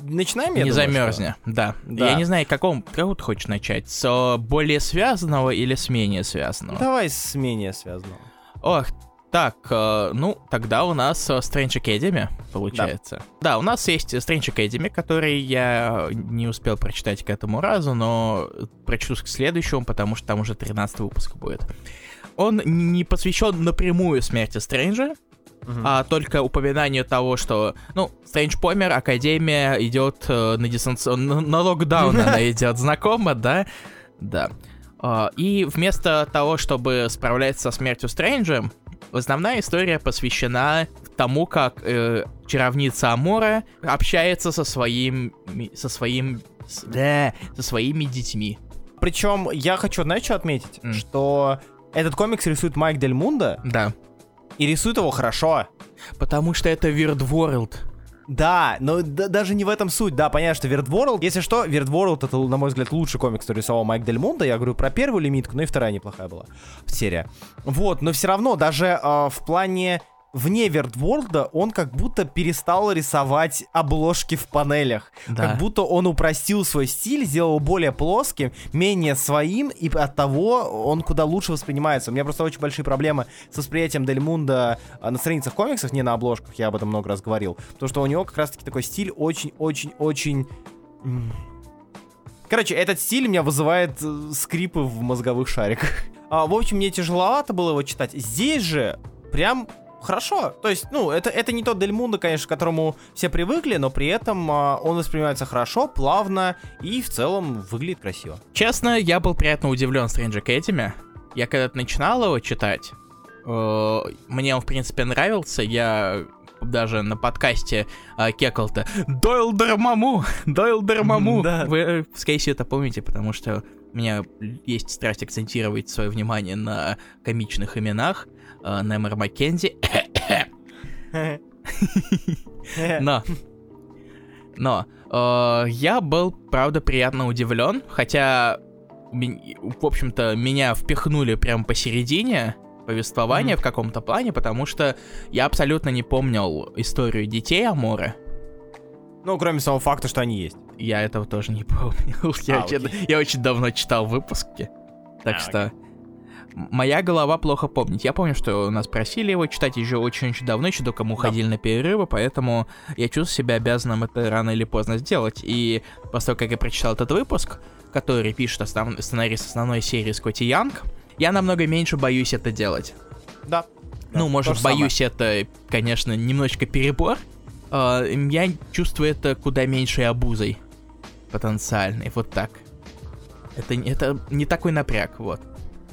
Начинаем, я Не думаю, замерзни, что... да. да. Я не знаю, каком, какого ты хочешь начать? С более связанного или с менее связанного? Давай с менее связанного. Ох, так, э, ну, тогда у нас э, Strange Academy, получается. Да. да, у нас есть Strange Academy, который я не успел прочитать к этому разу, но прочту к следующему, потому что там уже 13 выпуск будет. Он не посвящен напрямую смерти Стрэнджа, Uh-huh. а только упоминание того, что, ну, Стрэндж помер, Академия идет э, на дистанцион... на, на локдаун она идет, знакомо, да? Да. Uh, и вместо того, чтобы справляться со смертью Стрэнджа, Основная история посвящена тому, как э, чаровница Амора общается со своим, со своим, с, да, со своими детьми. Причем я хочу, знаешь, что отметить, mm. что этот комикс рисует Майк Дель Мунда. Да. И рисует его хорошо. Потому что это Weird World. Да, но да, даже не в этом суть. Да, понятно, что Weird World... Если что, Weird World это, на мой взгляд, лучший комикс, который рисовал Майк Дель Мунда. Я говорю про первую лимитку, но и вторая неплохая была серия. Вот, но все равно, даже э, в плане вне Вердворлда он как будто перестал рисовать обложки в панелях. Да. Как будто он упростил свой стиль, сделал более плоским, менее своим, и от того он куда лучше воспринимается. У меня просто очень большие проблемы с восприятием Дель Мунда а, на страницах комиксов, не на обложках, я об этом много раз говорил. Потому что у него как раз-таки такой стиль очень-очень-очень... Короче, этот стиль меня вызывает э, скрипы в мозговых шариках. А, в общем, мне тяжеловато было его читать. Здесь же прям хорошо. То есть, ну, это, это не тот Дель Мундо, конечно, к которому все привыкли, но при этом а, он воспринимается хорошо, плавно и в целом выглядит красиво. Честно, я был приятно удивлен Stranger Academy. Я когда-то начинал его читать, э, мне он, в принципе, нравился. Я даже на подкасте э, кекал-то Дойл Дармаму! Дойл Дармаму! Да. Вы, скорее всего, это помните, потому что у меня есть страсть акцентировать свое внимание на комичных именах э, Немер Маккензи. Но, но э, я был, правда, приятно удивлен, хотя, в общем-то, меня впихнули прямо посередине повествования mm-hmm. в каком-то плане, потому что я абсолютно не помнил историю детей Амора. Ну, кроме самого факта, что они есть. Я этого тоже не помнил. <laughs> я, а, очень, я очень давно читал выпуски. Так а, что... Окей моя голова плохо помнит. Я помню, что нас просили его читать еще очень-очень давно, еще до кому да. ходили на перерывы, поэтому я чувствую себя обязанным это рано или поздно сделать. И после того, как я прочитал этот выпуск, который пишет основ... сценарист основной серии Скотти Янг, я намного меньше боюсь это делать. Да. Ну, да, может, боюсь самое. это, конечно, немножечко перебор. Uh, я чувствую это куда меньшей обузой потенциальной, вот так. Это, это не такой напряг, вот.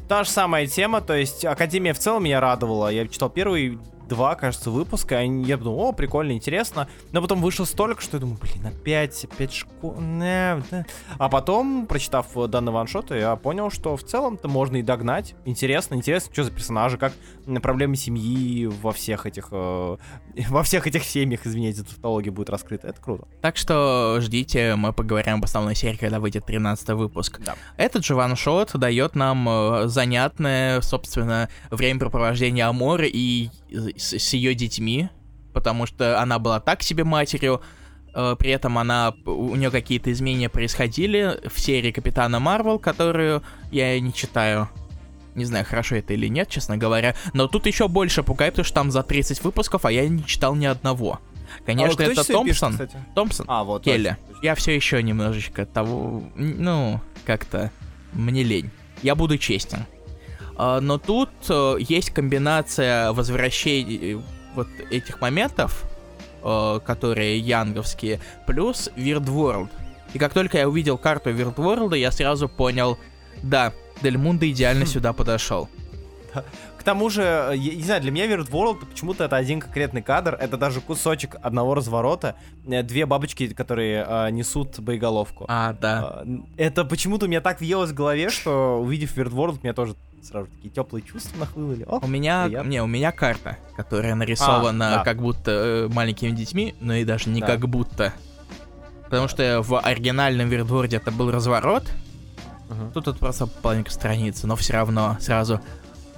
Та же самая тема, то есть Академия в целом меня радовала. Я читал первый два, кажется, выпуска, и я подумал, о, прикольно, интересно. Но потом вышло столько, что я думаю, блин, опять, опять школа. А потом, прочитав данный ваншот, я понял, что в целом-то можно и догнать. Интересно, интересно, что за персонажи, как проблемы семьи во всех этих, э, <laughs> во всех этих семьях, извините, тавтология будет раскрыта. Это круто. Так что ждите, мы поговорим об основной серии, когда выйдет 13 выпуск. Да. Этот же ваншот дает нам э, занятное, собственно, времяпрепровождение Амора и с, с ее детьми, потому что она была так себе матерью, э, при этом она, у нее какие-то изменения происходили в серии Капитана Марвел, которую я не читаю. Не знаю, хорошо это или нет, честно говоря. Но тут еще больше пугает, потому что там за 30 выпусков, а я не читал ни одного. Конечно, А кто это часы пишет, Томпсон. кстати? Томпсон. А, вот. Келли. точно. Я все еще немножечко того, ну, как-то мне лень. Я буду честен. А, Но тут э, есть комбинация возвращений э, вот этих моментов, э, которые янговские, плюс Weird World. И как только я увидел карту Weird World, я сразу понял, да, Дель Мунда идеально <laughs> сюда подошел. К тому же, э, я не знаю, для меня Weird World почему-то это один конкретный кадр, это даже кусочек одного разворота, э, две бабочки, которые э, несут боеголовку. А, да. А, Это почему-то у меня так въелось в голове, что увидев Weird World, у меня тоже сразу такие теплые чувства нахлынули. У меня, приятно. не, у меня карта, которая нарисована А, да. как будто э, маленькими детьми, но и даже не Да. как будто. Потому что в оригинальном Вирдворде это был разворот, Мгм. тут это просто половинка страницы, но все равно сразу,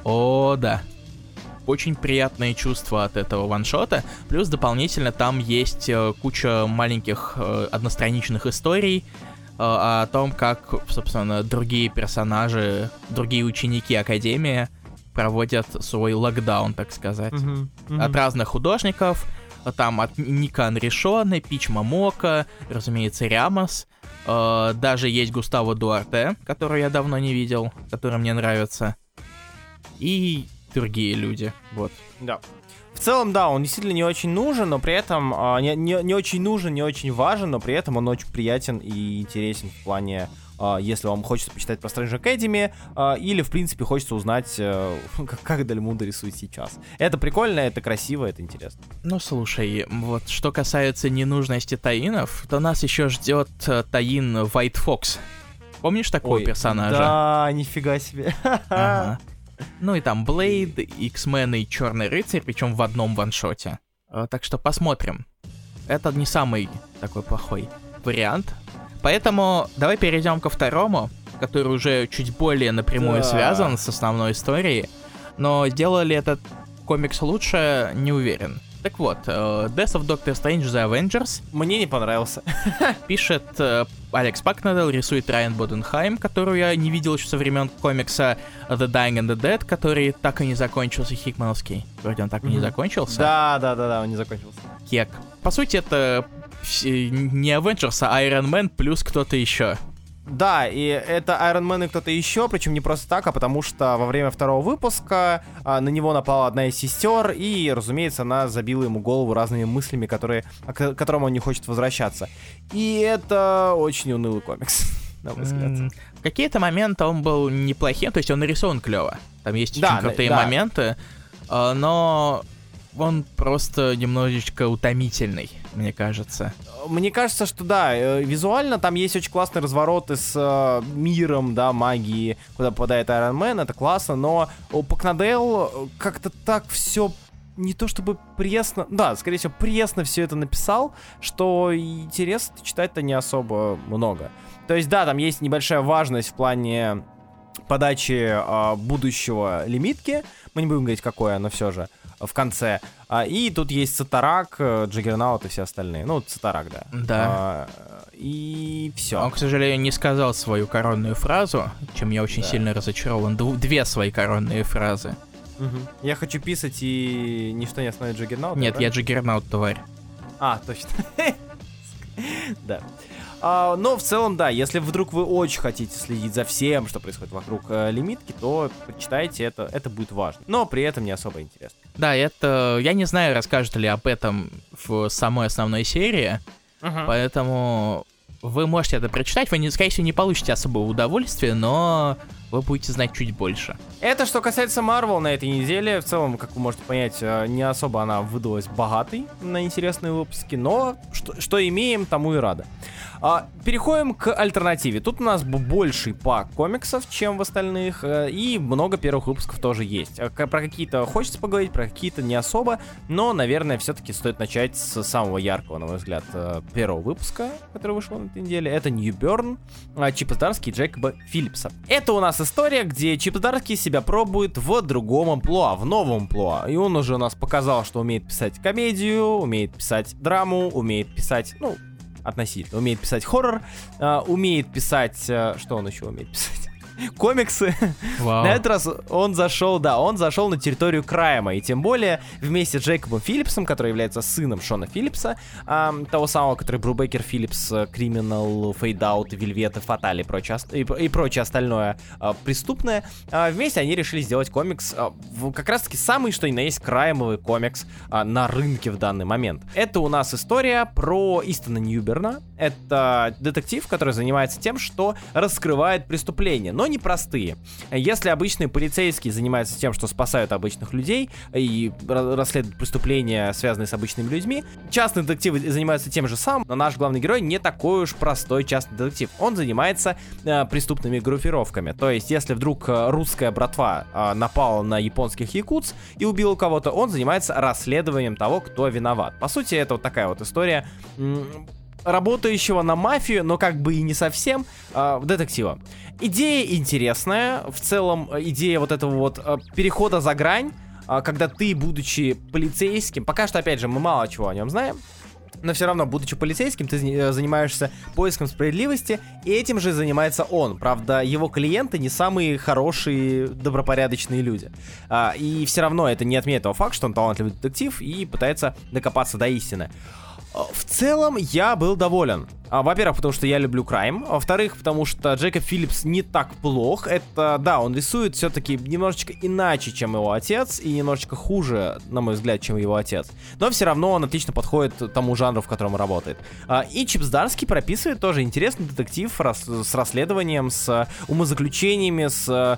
о, да. Очень приятные чувства от этого ваншота. Плюс дополнительно там есть э, куча маленьких э, одностраничных историй э, о том, как, собственно, другие персонажи, другие ученики Академии проводят свой локдаун, так сказать. Мгм, мгм. От разных художников. Там от Ника Анришона, Пич Мамока, разумеется, Рямос. Даже есть Густаво Дуарте, которого я давно не видел, который мне нравится. И другие люди. Вот. Да. В целом, да, он действительно не очень нужен, но при этом а, не, не- не очень нужен, не очень важен, но при этом он очень приятен и интересен в плане, а, если вам хочется почитать про Strange Academy, а, или, в принципе, хочется узнать, э, <laughs> как, как Дальмунда рисует сейчас. Это прикольно, это красиво, это интересно. Ну слушай, вот что касается ненужности таинов, то нас еще ждет э, таин White Fox. Помнишь такого Ой, персонажа? Да, нифига себе. <laughs> Ага. Ну и там Блейд, X-Men и Черный рыцарь, причем в одном ваншоте. Э, Так что посмотрим. Это не самый такой плохой вариант. Поэтому давай перейдем ко второму, который уже чуть более напрямую Да. связан с основной историей. Но сделал ли этот комикс лучше, не уверен. Так вот, э, Death of Doctor Strange The Avengers Мне не понравился. <laughs> пишет э, Алекс Пакнадел, рисует Райан Боденхайм, которую я не видел еще со времен комикса The Dying and the Dead, который так и не закончился, Хикмановский. Вроде он так и не закончился. Да, да, да, да, он не закончился. Кек. По сути, это вс- не Avengers, а Iron Man плюс кто-то еще. Да, и это Iron Man и кто-то еще, причем не просто так, а потому что во время второго выпуска а, на него напала одна из сестер, и, разумеется, она забила ему голову разными мыслями, которые, а, к которым он не хочет возвращаться. И это очень унылый комикс, <laughs> на мой взгляд. В какие-то моменты он был неплохим, то есть он нарисован клево. Там есть Да, очень крутые да. моменты, а, но он просто немножечко утомительный, мне кажется. Мне кажется, что да, э, визуально там есть очень классные развороты с э, миром, да, магии, куда попадает Iron Man, это классно, но у Пакнадел э, как-то так все не то чтобы пресно, да, скорее всего, пресно все это написал, что интересно читать-то не особо много. То есть, да, там есть небольшая важность в плане подачи а, будущего лимитки. Мы не будем говорить, какое, но все же в конце. А, и тут есть Сатарак, э, Джаггернаут и все остальные. Ну, Сатарак, да. Да. А, и все. Он, к сожалению, не сказал свою коронную фразу, чем я очень Да. сильно разочарован. Две свои коронные фразы. Я хочу писать и ничто не остановит Джаггернаута. Нет, я правильно? Джиггернаут, тварь. А, точно. <laughs> Да. А, но в целом, да, если вдруг вы очень хотите следить за всем, что происходит вокруг э, лимитки, то прочитайте это, это будет важно. Но при этом не особо интересно. Да, это... Я не знаю, расскажут ли об этом в самой основной серии, поэтому вы можете это прочитать. Вы, не, скорее всего, не получите особого удовольствия, но вы будете знать чуть больше. Это что касается Marvel на этой неделе. В целом, как вы можете понять, э, не особо она выдалась богатой на интересные выпуски, но что, что имеем, тому и рада. А, переходим к альтернативе. Тут у нас больший пак комиксов, чем в остальных, э, и много первых выпусков тоже есть. А, Про какие-то хочется поговорить, про какие-то не особо, но, наверное, все-таки стоит начать с самого яркого, на мой взгляд, э, первого выпуска, который вышел на этой неделе. Это New Burn, а, Чипа Здарский и Джейкоба Филлипса. Это у нас история, где Чип Здарский себя пробует в другом амплуа, в новом амплуа. И он уже у нас показал, что умеет писать комедию, умеет писать драму, умеет писать, ну, относительно, умеет писать хоррор, а, умеет писать... а, что он еще умеет писать? <laughs> комиксы. Вау. На этот раз он зашел, да, он зашел на территорию crime а, и тем более вместе с Джейкобом Филлипсом, который является сыном Шона Филлипса, ам, того самого, который Брубекер Филлипс, Criminal, Fade Out, Velvet, Fatale и ост- и, и прочее остальное а, преступное, а, вместе они решили сделать комикс, а, в- как раз таки самый, что ни на есть, crime овый комикс а, на рынке в данный момент. Это у нас история про Истона Ньюберна. Это детектив, который занимается тем, что раскрывает преступления, но не простые. Если обычные полицейские занимаются тем, что спасают обычных людей и ра- расследуют преступления, связанные с обычными людьми, частные детективы занимаются тем же самым, но наш главный герой не такой уж простой частный детектив. Он занимается э, преступными группировками. То есть, если вдруг э, русская братва э, напала на японских якутс и убила кого-то, он занимается расследованием того, кто виноват. По сути, это вот такая вот история работающего на мафию, но как бы и не совсем, э, детектива. Идея интересная, в целом э, идея вот этого вот э, перехода за грань, э, когда ты, будучи полицейским, пока что, опять же, мы мало чего о нем знаем, но все равно, будучи полицейским, ты э, занимаешься поиском справедливости, и этим же занимается он. Правда, его клиенты не самые хорошие, добропорядочные люди. А, и все равно это не отменяет того факта, что он талантливый детектив и пытается докопаться до истины. А, В целом, я был доволен. А, Во-первых, потому что я люблю крайм. Во-вторых, потому что Джейкоб Филлипс не так плох. Это, да, он рисует все-таки немножечко иначе, чем его отец, и немножечко хуже, на мой взгляд, чем его отец. Но все равно он отлично подходит тому жанру, в котором работает. А, И Чипс Дарский прописывает тоже интересный детектив с расследованием, с умозаключениями, с э,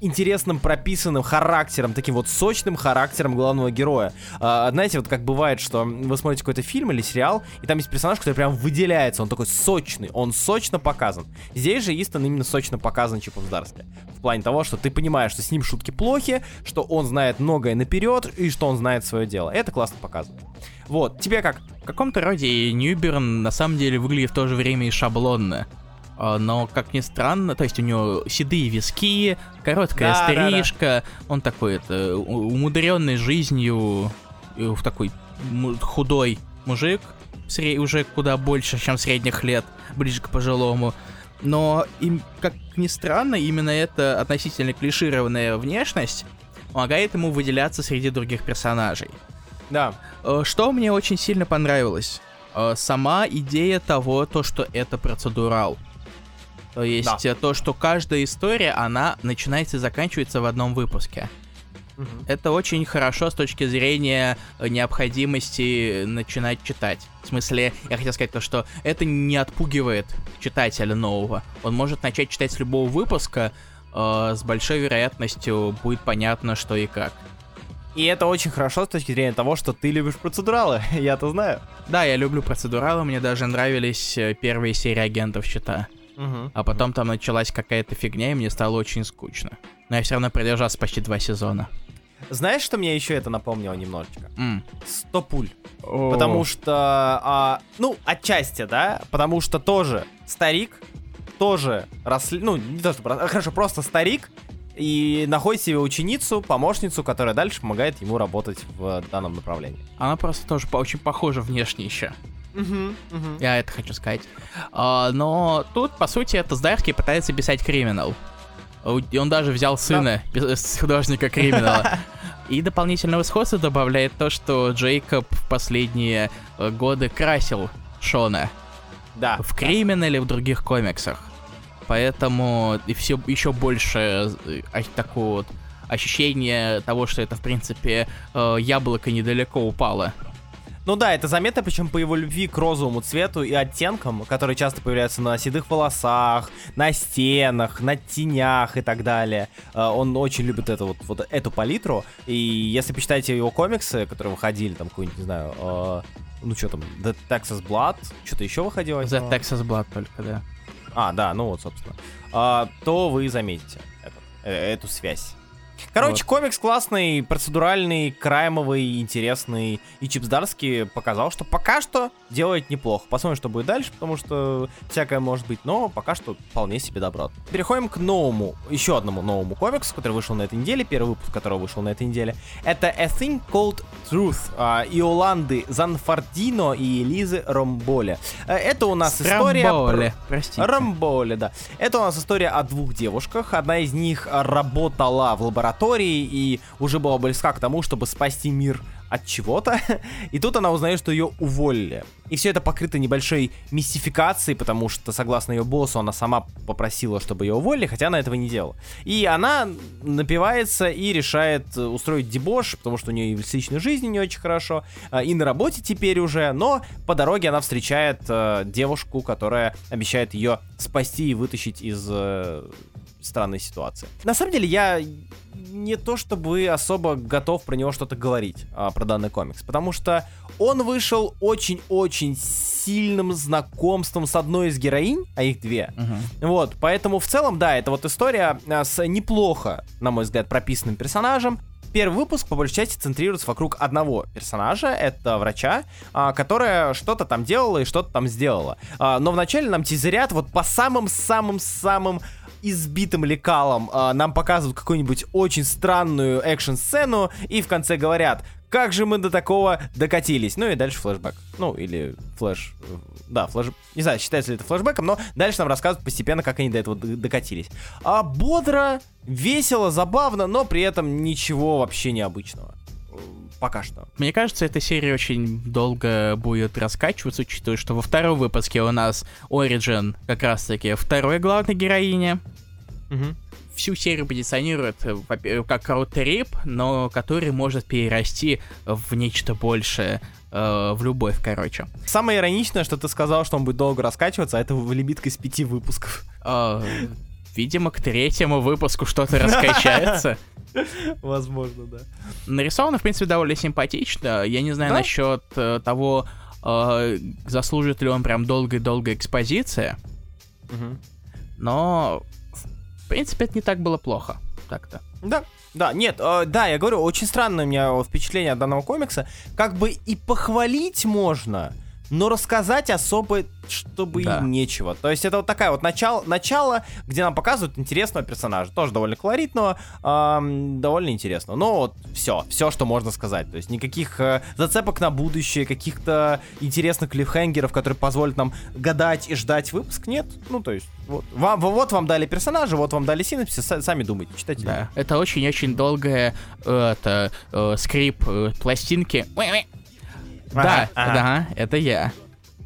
интересным прописанным характером, таким вот сочным характером главного героя. А, Знаете, вот как бывает, что вы смотрите какой-то фильм или сериал, и там есть персонаж, который прям выделяется, он такой сочный, он сочно показан. Здесь же Истон именно сочно показан Чипом Здарски. В плане того, что ты понимаешь, что с ним шутки плохи, что он знает многое наперед, и что он знает свое дело. Это классно показано. Вот, тебе как? В каком-то роде Ньюберн на самом деле выглядит в то же время и шаблонно. А, Но, как ни странно, то есть у него седые виски, короткая Да, да, да. стрижка, он такой это умудренный жизнью, э, в такой худой мужик, уже куда больше, чем средних лет, ближе к пожилому. Но, им, как ни странно, именно эта относительно клишированная внешность помогает ему выделяться среди других персонажей. Да. Э, Что мне очень сильно понравилось? Э, Сама идея того, то, что это процедурал. То есть Да. э, то, что каждая история, она начинается и заканчивается в одном выпуске. Это очень хорошо с точки зрения э, необходимости начинать читать. В смысле, я хотел сказать то, что это не отпугивает читателя нового. Он может начать читать с любого выпуска, э, с большой вероятностью будет понятно, что и как. И это очень хорошо с точки зрения того, что ты любишь процедуралы, <laughs> я-то знаю. Да, я люблю процедуралы, мне даже нравились э, первые серии агентов щита. А потом там началась какая-то фигня, и мне стало очень скучно. Но я все равно продержался почти два сезона. Знаешь, что мне еще это напомнило немножечко? М. Сто пуль. Потому что, а, ну, отчасти, да, потому что тоже старик, тоже, росли, ну, не то, что, а, хорошо, просто старик, и находит себе ученицу, помощницу, которая дальше помогает ему работать в данном направлении. Она просто тоже очень похожа внешне еще. Угу, Я это хочу сказать. А, но тут, по сути, это Здарский пытается писать криминал. У- И он даже взял сына пи- с художника криминала. <laughs> И дополнительного сходства добавляет то, что Джейкоб в последние э, годы красил Шона. Да. в криминале, в других комиксах. Поэтому и все еще больше э, такого вот ощущение того, что это, в принципе, э, яблоко недалеко упало. Ну да, это заметно, причем по его любви к розовому цвету и оттенкам, которые часто появляются на седых волосах, на стенах, на тенях и так далее. Э, Он очень любит эту вот, вот эту палитру. И если почитаете его комиксы, которые выходили, там какой-нибудь, не знаю, э, ну что там, The Texas Blood, что-то еще выходило. The? Texas Blood только, да. А, да, ну вот, собственно. А, то вы заметите этот- э, эту связь. Короче, комикс классный, процедуральный, краймовый, интересный. И Чипсдарский показал, что пока что делает неплохо. Посмотрим, что будет дальше, потому что всякое может быть, но пока что вполне себе добро. Переходим к новому, еще одному новому комиксу, который вышел на этой неделе, первый выпуск которого вышел на этой неделе. Это A Thing Called Truth а, Иоланды Занфардино и Элизы Ромболе. Э, Это у нас история... Страмболе, про- простите. Рамболе, да. Это у нас история о двух девушках. Одна из них работала в лаборатории и уже была близка к тому, чтобы спасти мир от чего-то. <laughs> И тут она узнает, что ее уволили. И все это покрыто небольшой мистификацией, потому что, согласно ее боссу, она сама попросила, чтобы ее уволили, хотя она этого не делала. И она напивается и решает э, устроить дебош, потому что у нее и в личной жизни не очень хорошо, а, и на работе теперь уже, но по дороге она встречает э, девушку, которая обещает ее спасти и вытащить из э, странной ситуации. На самом деле, я не то чтобы особо готов про него что-то говорить, а, про данный комикс, потому что он вышел очень-очень сильным знакомством с одной из героинь, а их две. Мгм. Вот, поэтому в целом, да, это вот история а, с неплохо, на мой взгляд, прописанным персонажем. Первый выпуск, по большей части, центрируется вокруг одного персонажа, это врача, а, которая что-то там делала и что-то там сделала. А, но вначале нам тизерят вот по самым-самым-самым избитым лекалам а, нам показывают какую-нибудь очень странную экшн-сцену и в конце говорят, как же мы до такого докатились. Ну и дальше флешбэк. Ну, или флэш... э, Да, флэш... Не знаю, считается ли это флешбэком, но дальше нам рассказывают постепенно, как они до этого докатились. А бодро, весело, забавно, но при этом ничего вообще необычного. Э, Пока что. Мне кажется, эта серия очень долго будет раскачиваться, учитывая, что во втором выпуске у нас Ориджин как раз-таки второй главной героине. Всю серию позиционирует э, как роуд-трип, но который может перерасти в нечто большее, э, в любовь, короче. Самое ироничное, что ты сказал, что он будет долго раскачиваться, а это лимитка из пяти выпусков. Видимо, к третьему выпуску что-то раскачается. <laughs> Возможно, да. Нарисовано, в принципе, довольно симпатично. Я не знаю Да? насчет э, того, э, заслужит ли он прям долгой-долгой экспозиция, но, в принципе, это не так было плохо. Так-то. Да, да, нет, э, да, я говорю, очень странное у меня впечатление от данного комикса. Как бы и похвалить можно, но рассказать особо, чтобы Да. и нечего. То есть это вот такая вот начало, начало, где нам показывают интересного персонажа. Тоже довольно колоритного, ам, довольно интересного. Но вот все, все, что можно сказать. То есть никаких э, зацепок на будущее, каких-то интересных клиффхенгеров, которые позволят нам гадать и ждать выпуск, нет. Ну, то есть, вот, вам, вот вам дали персонажа, вот вам дали синапсис, са- сами думайте, читайте. Да. Это очень-очень долгая э, это, э, скрип э, пластинки. Да, Ага, да, это я.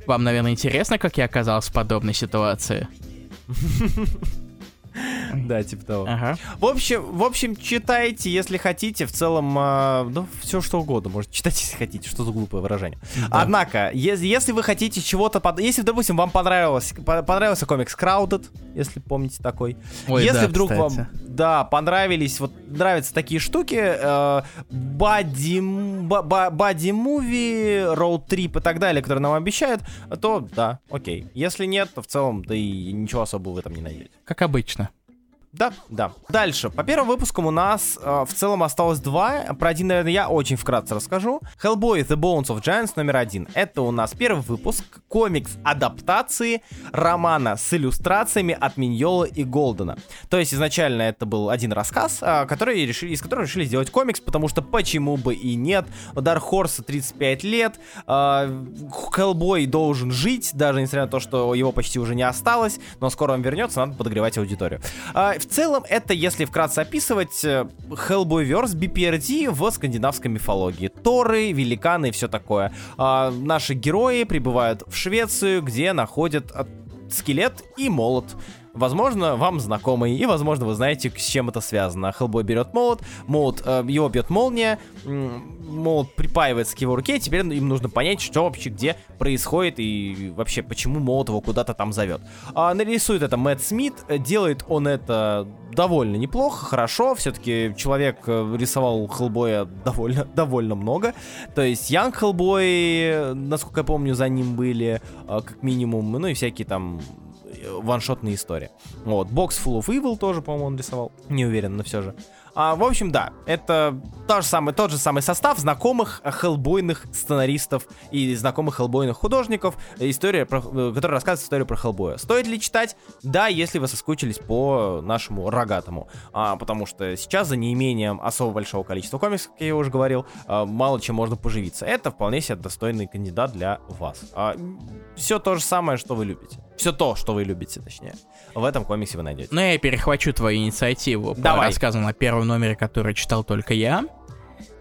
Вам, наверное, интересно, как я оказался в подобной ситуации? <laughs> <laughs> Да, типа того. Ага. В общем, в общем, читайте, если хотите. В целом, э, ну, все что угодно. Можете читать, <laughs> если хотите. Что за глупое выражение. Однако, ес- если вы хотите чего-то... Под... Если, допустим, вам понравилось, по- понравился комикс Crowded, если помните такой. Ой, если да, вдруг кстати. вам, да, понравились, вот нравятся такие штуки, э, бади-муви, роуд-трип и так далее, которые нам обещают, то да, окей. Если нет, то в целом, да и ничего особого в этом не найдете. Как обычно. Да, да. Дальше. По первым выпускам у нас э, в целом осталось два. Про один, наверное, я очень вкратце расскажу. Hellboy The Bones of Giants номер один. Это у нас первый выпуск, комикс адаптации романа с иллюстрациями от Миньола и Голдена. То есть изначально это был один рассказ, э, который решили, из которого решили сделать комикс, потому что почему бы и нет. Dark Horse 35 лет, э, Hellboy должен жить, даже несмотря на то, что его почти уже не осталось, но скоро он вернется, надо подогревать аудиторию. А, в целом, это, если вкратце описывать, э, Hellboyverse BPRD в скандинавской мифологии. Торы, великаны и все такое. А, наши герои прибывают в Швецию, где находят а, скелет и молот. Возможно, вам знакомый, и, возможно, вы знаете, с чем это связано. Хеллбой берет молот, молот, э, его бьет молния, молот припаивается к его руке, теперь им нужно понять, что вообще где происходит и вообще, почему молот его куда-то там зовет. А, нарисует это Мэтт Смит, э, делает он это довольно неплохо, хорошо, все-таки человек э, рисовал Хеллбоя довольно, <laughs> довольно много, то есть Янг Хеллбой, э, насколько я помню, за ним были, как минимум, ну и всякие там ваншотные истории. Вот, Box Full of Evil тоже, по-моему, он рисовал. Не уверен, но все же. А, в общем, да, это тот же самый, тот же самый состав знакомых хеллбойных сценаристов и знакомых хеллбойных художников, история, про, э, которая рассказывает историю про Хеллбоя. Стоит ли читать? Да, если вы соскучились по нашему рогатому. А, потому что сейчас за неимением особо большого количества комиксов, как я уже говорил, а, мало чем можно поживиться. Это вполне себе достойный кандидат для вас. А, все то же самое, что вы любите. Все то, что вы любите, точнее. В этом комиксе вы найдете. Ну, я перехвачу твою инициативу Давай. по рассказам о первом номере, который читал только я.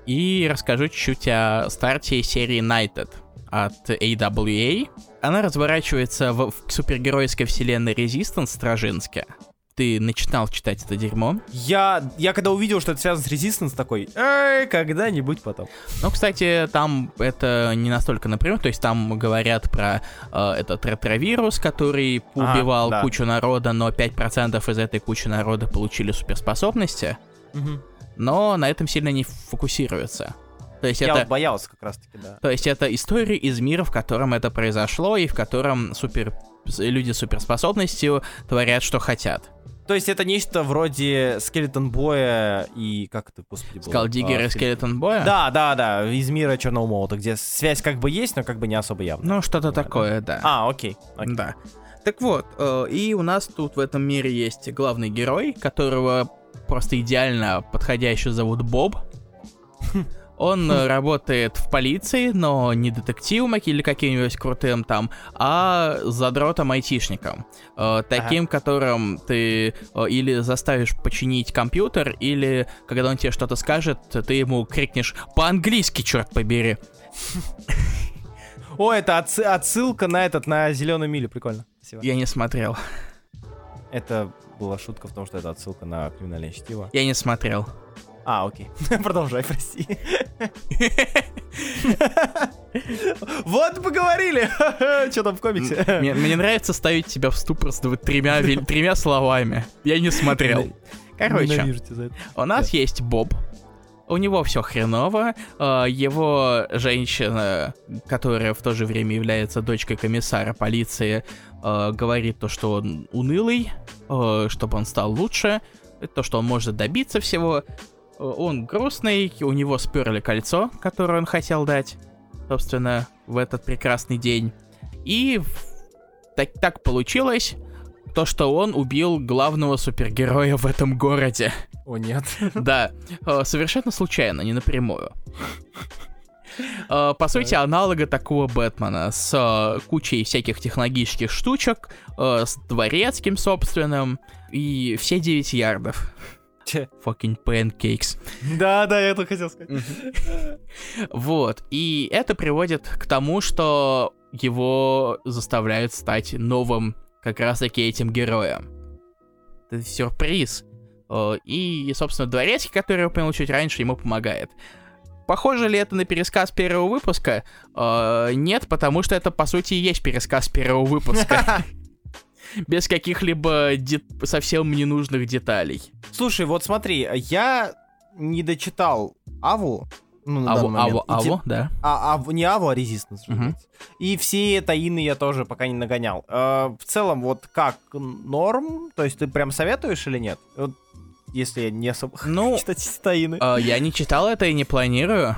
И расскажу чуть-чуть о старте серии Knighted от AWA. Она разворачивается в, в супергеройской вселенной Resistance Стражинске. Ты начинал читать это дерьмо. Я, я когда увидел, что это связано с Resistance, такой, эй, когда-нибудь потом. Ну, кстати, там это не настолько напрямую, то есть там говорят про э, этот ретровирус, который убивал да. кучу народа, но 5% из этой кучи народа получили суперспособности, но на этом сильно не фокусируются. То есть Я это... вот боялся как раз-таки, да. То есть это история из мира, в котором это произошло, и в котором супер люди с суперспособностью творят, что хотят. То есть это нечто вроде Скелетон Боя и как это, господи, было? Скалдиггер А, и Скелетон Боя? Да, да, да, из мира Черного Молота, где связь как бы есть, но как бы не особо явно. Ну, что-то такое, да. А, окей. окей. Да. Так вот, э, и у нас тут в этом мире есть главный герой, которого просто идеально подходящий зовут Боб. <laughs> Он э, работает в полиции, но не детективом или каким-нибудь крутым там, а задротом-айтишником. Э, таким, которым ты э, или заставишь починить компьютер, или когда он тебе что-то скажет, ты ему крикнешь по-английски, черт побери. О, это отсы- отсылка на этот, на зеленую милю, прикольно. Спасибо. Я не смотрел. Это была шутка в том, что это отсылка на криминальное чтиво. Я не смотрел. А, окей. <laughs> Продолжай, прости. Вот поговорили. <laughs> Что там в комиксе? Мне, мне нравится ставить тебя в ступор с тремя, <laughs> тремя словами. Я не смотрел. Короче, у нас есть Боб. У него все хреново. э, Его женщина, которая в то же время является дочкой комиссара полиции, э, говорит то, что он унылый, э, чтобы он стал лучше, то, что он может добиться всего. Он грустный, у него сперли кольцо, которое он хотел дать, собственно, в этот прекрасный день. И так, так получилось, то, что он убил главного супергероя в этом городе. О, нет. <laughs> Да, э, совершенно случайно, не напрямую. Э, По сути, аналога такого Бэтмена с э, кучей всяких технологических штучек, с дворецким собственным и все 9 ярдов. Fucking pancakes. Да, да, я это хотел сказать. Вот, и это приводит к тому, что его заставляют стать новым как раз-таки этим героем. Это сюрприз. Э, И, собственно, Дворецкий, который я упомянул чуть раньше, ему помогает. Похоже ли это на пересказ первого выпуска? Э, Нет, потому что это, по сути, и есть пересказ первого выпуска. <laughs> Без каких-либо де- совсем ненужных деталей. Слушай, вот смотри, я не дочитал Аву. Ну, на Аво, данный момент. те- аво, да. А, а, не Аву, а Resistance. Разумеется. И все таины я тоже пока не нагонял. Э, в целом, вот как норм? То есть ты прям советуешь или нет? Вот, если я не особо <laughs> Ну, читать таины. А, Я не читал это и не планирую,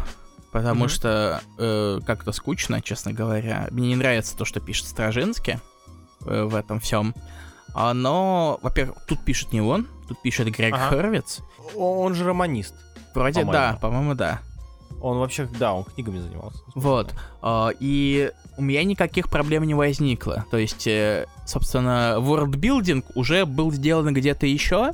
потому Мгм. что э, как-то скучно, честно говоря. Мне не нравится то, что пишет Стражинский э, в этом всем. А, но, во-первых, тут пишет не он, тут пишет Грег Ага. Хоровиц. О- Он же романист. Вроде По-моему. да, по-моему, да. Он вообще, да, он книгами занимался. Вот. А, и у меня никаких проблем не возникло. То есть, э, собственно, worldbuilding уже был сделан где-то еще,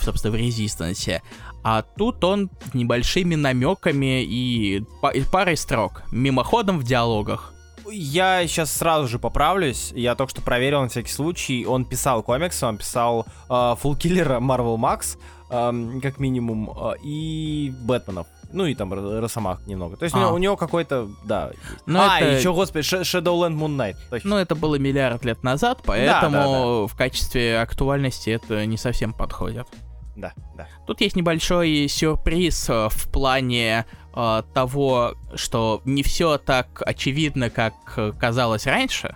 собственно, в Резистансе. А тут он небольшими намеками и парой строк, мимоходом в диалогах. Я сейчас сразу же поправлюсь. Я только что проверил на всякий случай. Он писал комиксы, он писал э, Фулкиллера Marvel Max, эм, как минимум, э, и Бэтменов. Ну и там Росомах немного. То есть у А. него, у него какой-то, да. есть. Ну, а, это- еще, господи, Shadowland Moon Knight. Точно. Ну, это было миллиард лет назад, поэтому да, в качестве актуальности это не совсем подходит. Да, да. Тут есть небольшой сюрприз э, в плане э, того, что не все так очевидно, как э, казалось раньше,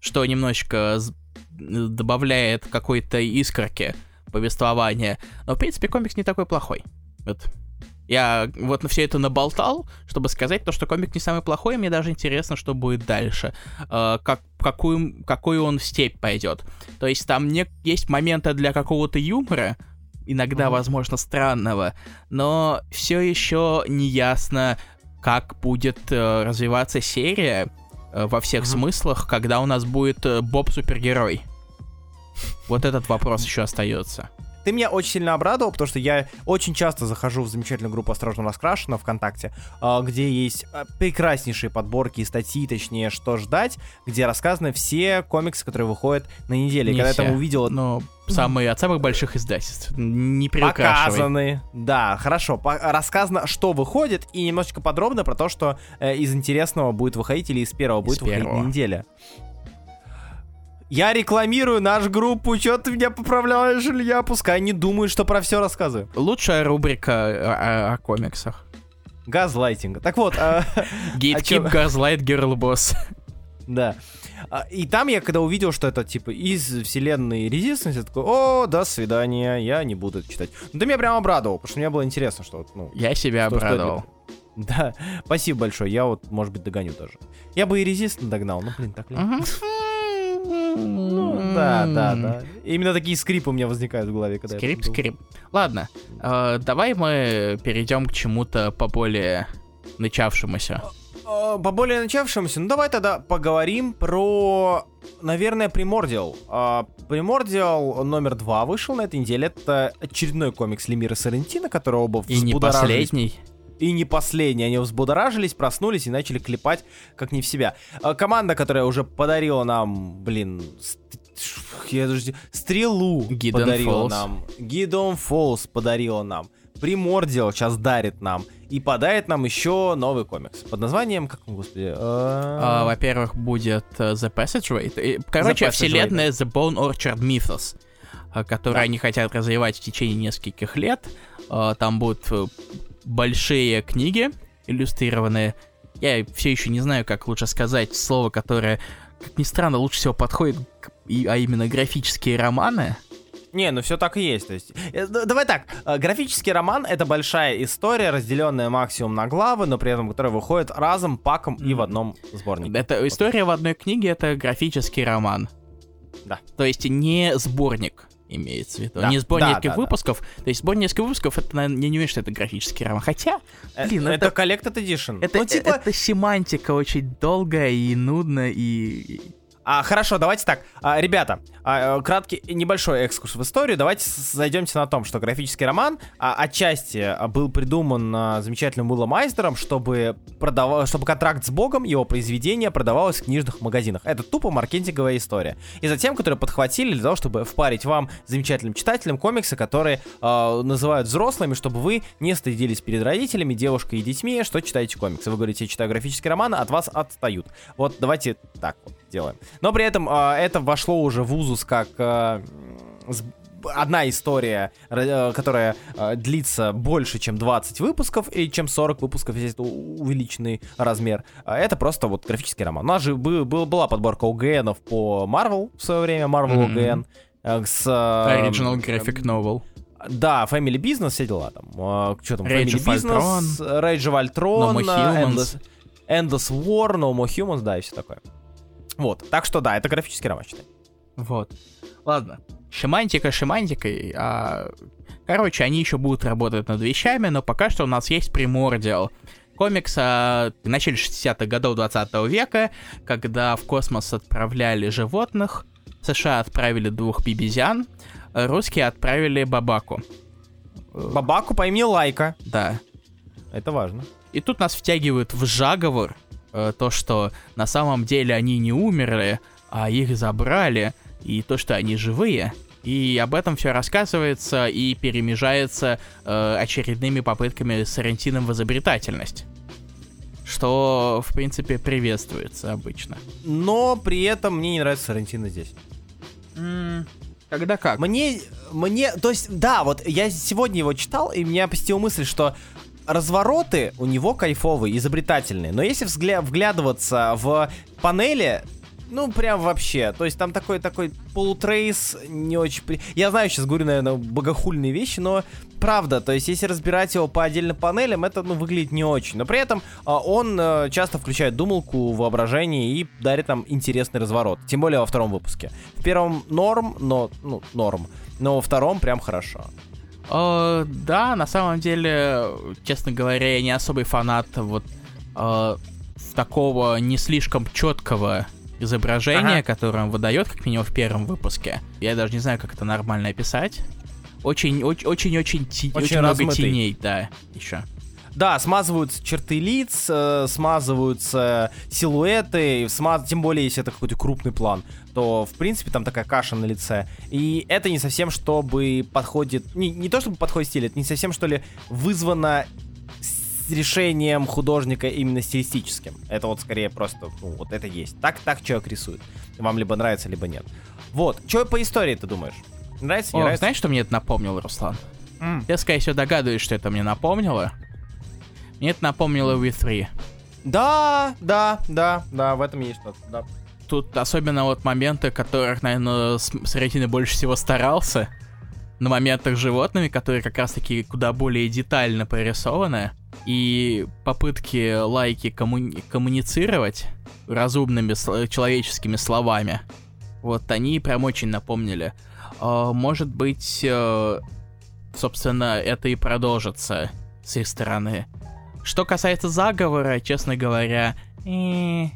что немножечко с- добавляет какой-то искорки. повествования. Но, в принципе, комикс не такой плохой. Вот. Я вот на все это наболтал, чтобы сказать то, что комик не самый плохой, и мне даже интересно, что будет дальше. Э, как, какую, какую он степь пойдет. То есть там не, есть моменты для какого-то юмора, иногда, возможно, странного, но все еще не ясно, как будет э, развиваться серия э, во всех mm-hmm. смыслах, когда у нас будет э, Боб супергерой. Вот этот вопрос еще остается. Ты меня очень сильно обрадовал, потому что я очень часто захожу в замечательную группу «Осторожно раскрашено» ВКонтакте, а, где есть а, прекраснейшие подборки и статьи, точнее, что ждать, где рассказаны все комиксы, которые выходят на неделе. Не Когда все, я там увидел... Но самые от самых больших издательств. Не Показаны. Да, хорошо. По- рассказано, что выходит, и немножечко подробно про то, что э, из интересного будет выходить или из первого будет из выходить первого. на неделе. Я рекламирую нашу группу, что ты меня поправляешь, Илья? Пускай не думают, что про все рассказываю. Лучшая рубрика о, о комиксах. Газлайтинг. Так вот. А, Gatekeep Gaslight Girl Boss. Да. А, и там я, когда увидел, что это, типа, из вселенной Resistance, я такой, о, до свидания, я не буду это читать. Ну, ты меня прям обрадовал, потому что мне было интересно, что... Ну, я себя что, обрадовал. Что да, <laughs> спасибо большое, я вот, может быть, догоню тоже. Я бы и Resistance догнал, но, блин, так легко. <laughs> Ну, да, да, да. Именно такие скрипы у меня возникают в голове, когда Скрип, скрип. Ладно, э, давай мы перейдем к чему-то поболее начавшемуся. По более начавшемуся, ну давай тогда поговорим про, наверное, Примордиал. Примордиал номер два вышел на этой неделе. Это очередной комикс Лемира Сарентина, который оба И не последний и не последние. Они взбудоражились, проснулись и начали клепать как не в себя. А, команда, которая уже подарила нам, блин, я даже... стрелу Гидон подарила Falls. нам. Гидон Фолс подарила нам. Примордиал сейчас дарит нам. И подарит нам еще новый комикс под названием, как он, господи? А, во-первых, будет uh, The Passageway. Короче, The вселенная The Bone Orchard Mythos, которую да. они хотят развивать в течение нескольких лет. Там будут э, большие книги иллюстрированные. Я все еще не знаю, как лучше сказать слово, которое, как ни странно, лучше всего подходит, а именно графические романы. Не, ну все так и есть. То есть, э, давай так, э, графический роман это большая история, разделенная максимум на главы, но при этом которая выходит разом, паком и в одном сборнике. Это история в одной книге, это графический роман. Да. То есть не сборник имеется в виду. Да, не сбор да, нескольких да, выпусков. Да. То есть сбор нескольких выпусков, это, наверное, я не уверен, что это графический роман. Хотя, э, блин, это... Это Collected Edition. Это, ну, типа... это семантика очень долгая и нудная, и... А, хорошо, давайте так. А, ребята, а, краткий небольшой экскурс в историю. Давайте зайдемте на том, что графический роман а, отчасти был придуман а, замечательным Уиллом Айстером, чтобы, продав... чтобы контракт с Богом, его произведение продавалось в книжных магазинах. Это тупо маркетинговая история. И затем, которые подхватили для того, чтобы впарить вам, замечательным читателям, комиксы, которые а, называют взрослыми, чтобы вы не стыдились перед родителями, девушкой и детьми, что читаете комиксы. Вы говорите, я читаю графический роман, от вас отстают. Вот давайте так вот делаем. Но при этом э, это вошло уже в узус как э, одна история, э, которая э, длится больше, чем 20 выпусков, и чем 40 выпусков, если это увеличенный размер. А это просто вот графический роман. У нас же был, был, была подборка ОГНов по Marvel в свое время, Marvel mm-hmm. OGN. С, Original Graphic Novel. Да, Family Business, все дела там. Что там, Rage Family Business, Rage of Ultron, no Endless, Endless War, No More Humans, да, и все такое. Вот, так что да, это графический роман, считай. Вот. Ладно. Шимантика шимантикой, а... Короче, они еще будут работать над вещами, но пока что у нас есть Primordial. Комикс о начале 60-х годов 20 века, когда в космос отправляли животных, США отправили двух бибизян, русские отправили бабаку. Бабаку по имени Лайка. Да. Это важно. И тут нас втягивают в заговор, э, то, что на самом деле они не умерли, а их забрали, и то, что они живые. И об этом все рассказывается и перемежается э, очередными попытками Сарантином в изобретательность. Что, в принципе, приветствуется обычно. Но при этом мне не нравится Сарантино здесь. Mm, когда как? Мне, мне, то есть, да, вот я сегодня его читал, и меня посетила мысль, что развороты у него кайфовые, изобретательные. Но если взгля- вглядываться в панели, Ну, прям вообще. То есть там такой такой полутрейс не очень... При... Я знаю, сейчас говорю, наверное, богохульные вещи, но правда, то есть если разбирать его по отдельным панелям, это ну, выглядит не очень. Но при этом а, он а, часто включает думалку, воображение и дарит нам интересный разворот. Тем более во втором выпуске. В первом норм, но... Ну, норм. Но во втором прям хорошо. О, да, на самом деле, честно говоря, я не особый фанат вот э, такого не слишком четкого изображения, ага. которое он выдает, как минимум в первом выпуске. Я даже не знаю, как это нормально описать. Очень, очень, очень, очень, очень, очень много теней, да, еще. Да, смазываются черты лиц, э, смазываются силуэты, смаз... тем более, если это какой-то крупный план, то, в принципе, там такая каша на лице. И это не совсем, чтобы подходит... Не, не то, чтобы подходит стиль, это не совсем, что ли, вызвано решением художника именно стилистическим. Это вот скорее просто, ну, вот это есть. Так, так человек рисует. Вам либо нравится, либо нет. Вот. Что по истории ты думаешь? Нравится, не О, нравится? Знаешь, что мне это напомнило, Руслан? Mm. Я, скорее всего, догадываюсь, что это мне напомнило. Мне это напомнило V3. Да, да, да, да, в этом есть что-то, да. Тут особенно вот моменты, которых, наверное, Сретина больше всего старался. На моментах с животными, которые как раз-таки куда более детально прорисованы. И попытки лайки коммуни- коммуницировать разумными человеческими словами. Вот они прям очень напомнили. Uh, может быть, uh, собственно, это и продолжится с их стороны. Что касается заговора, честно говоря, э,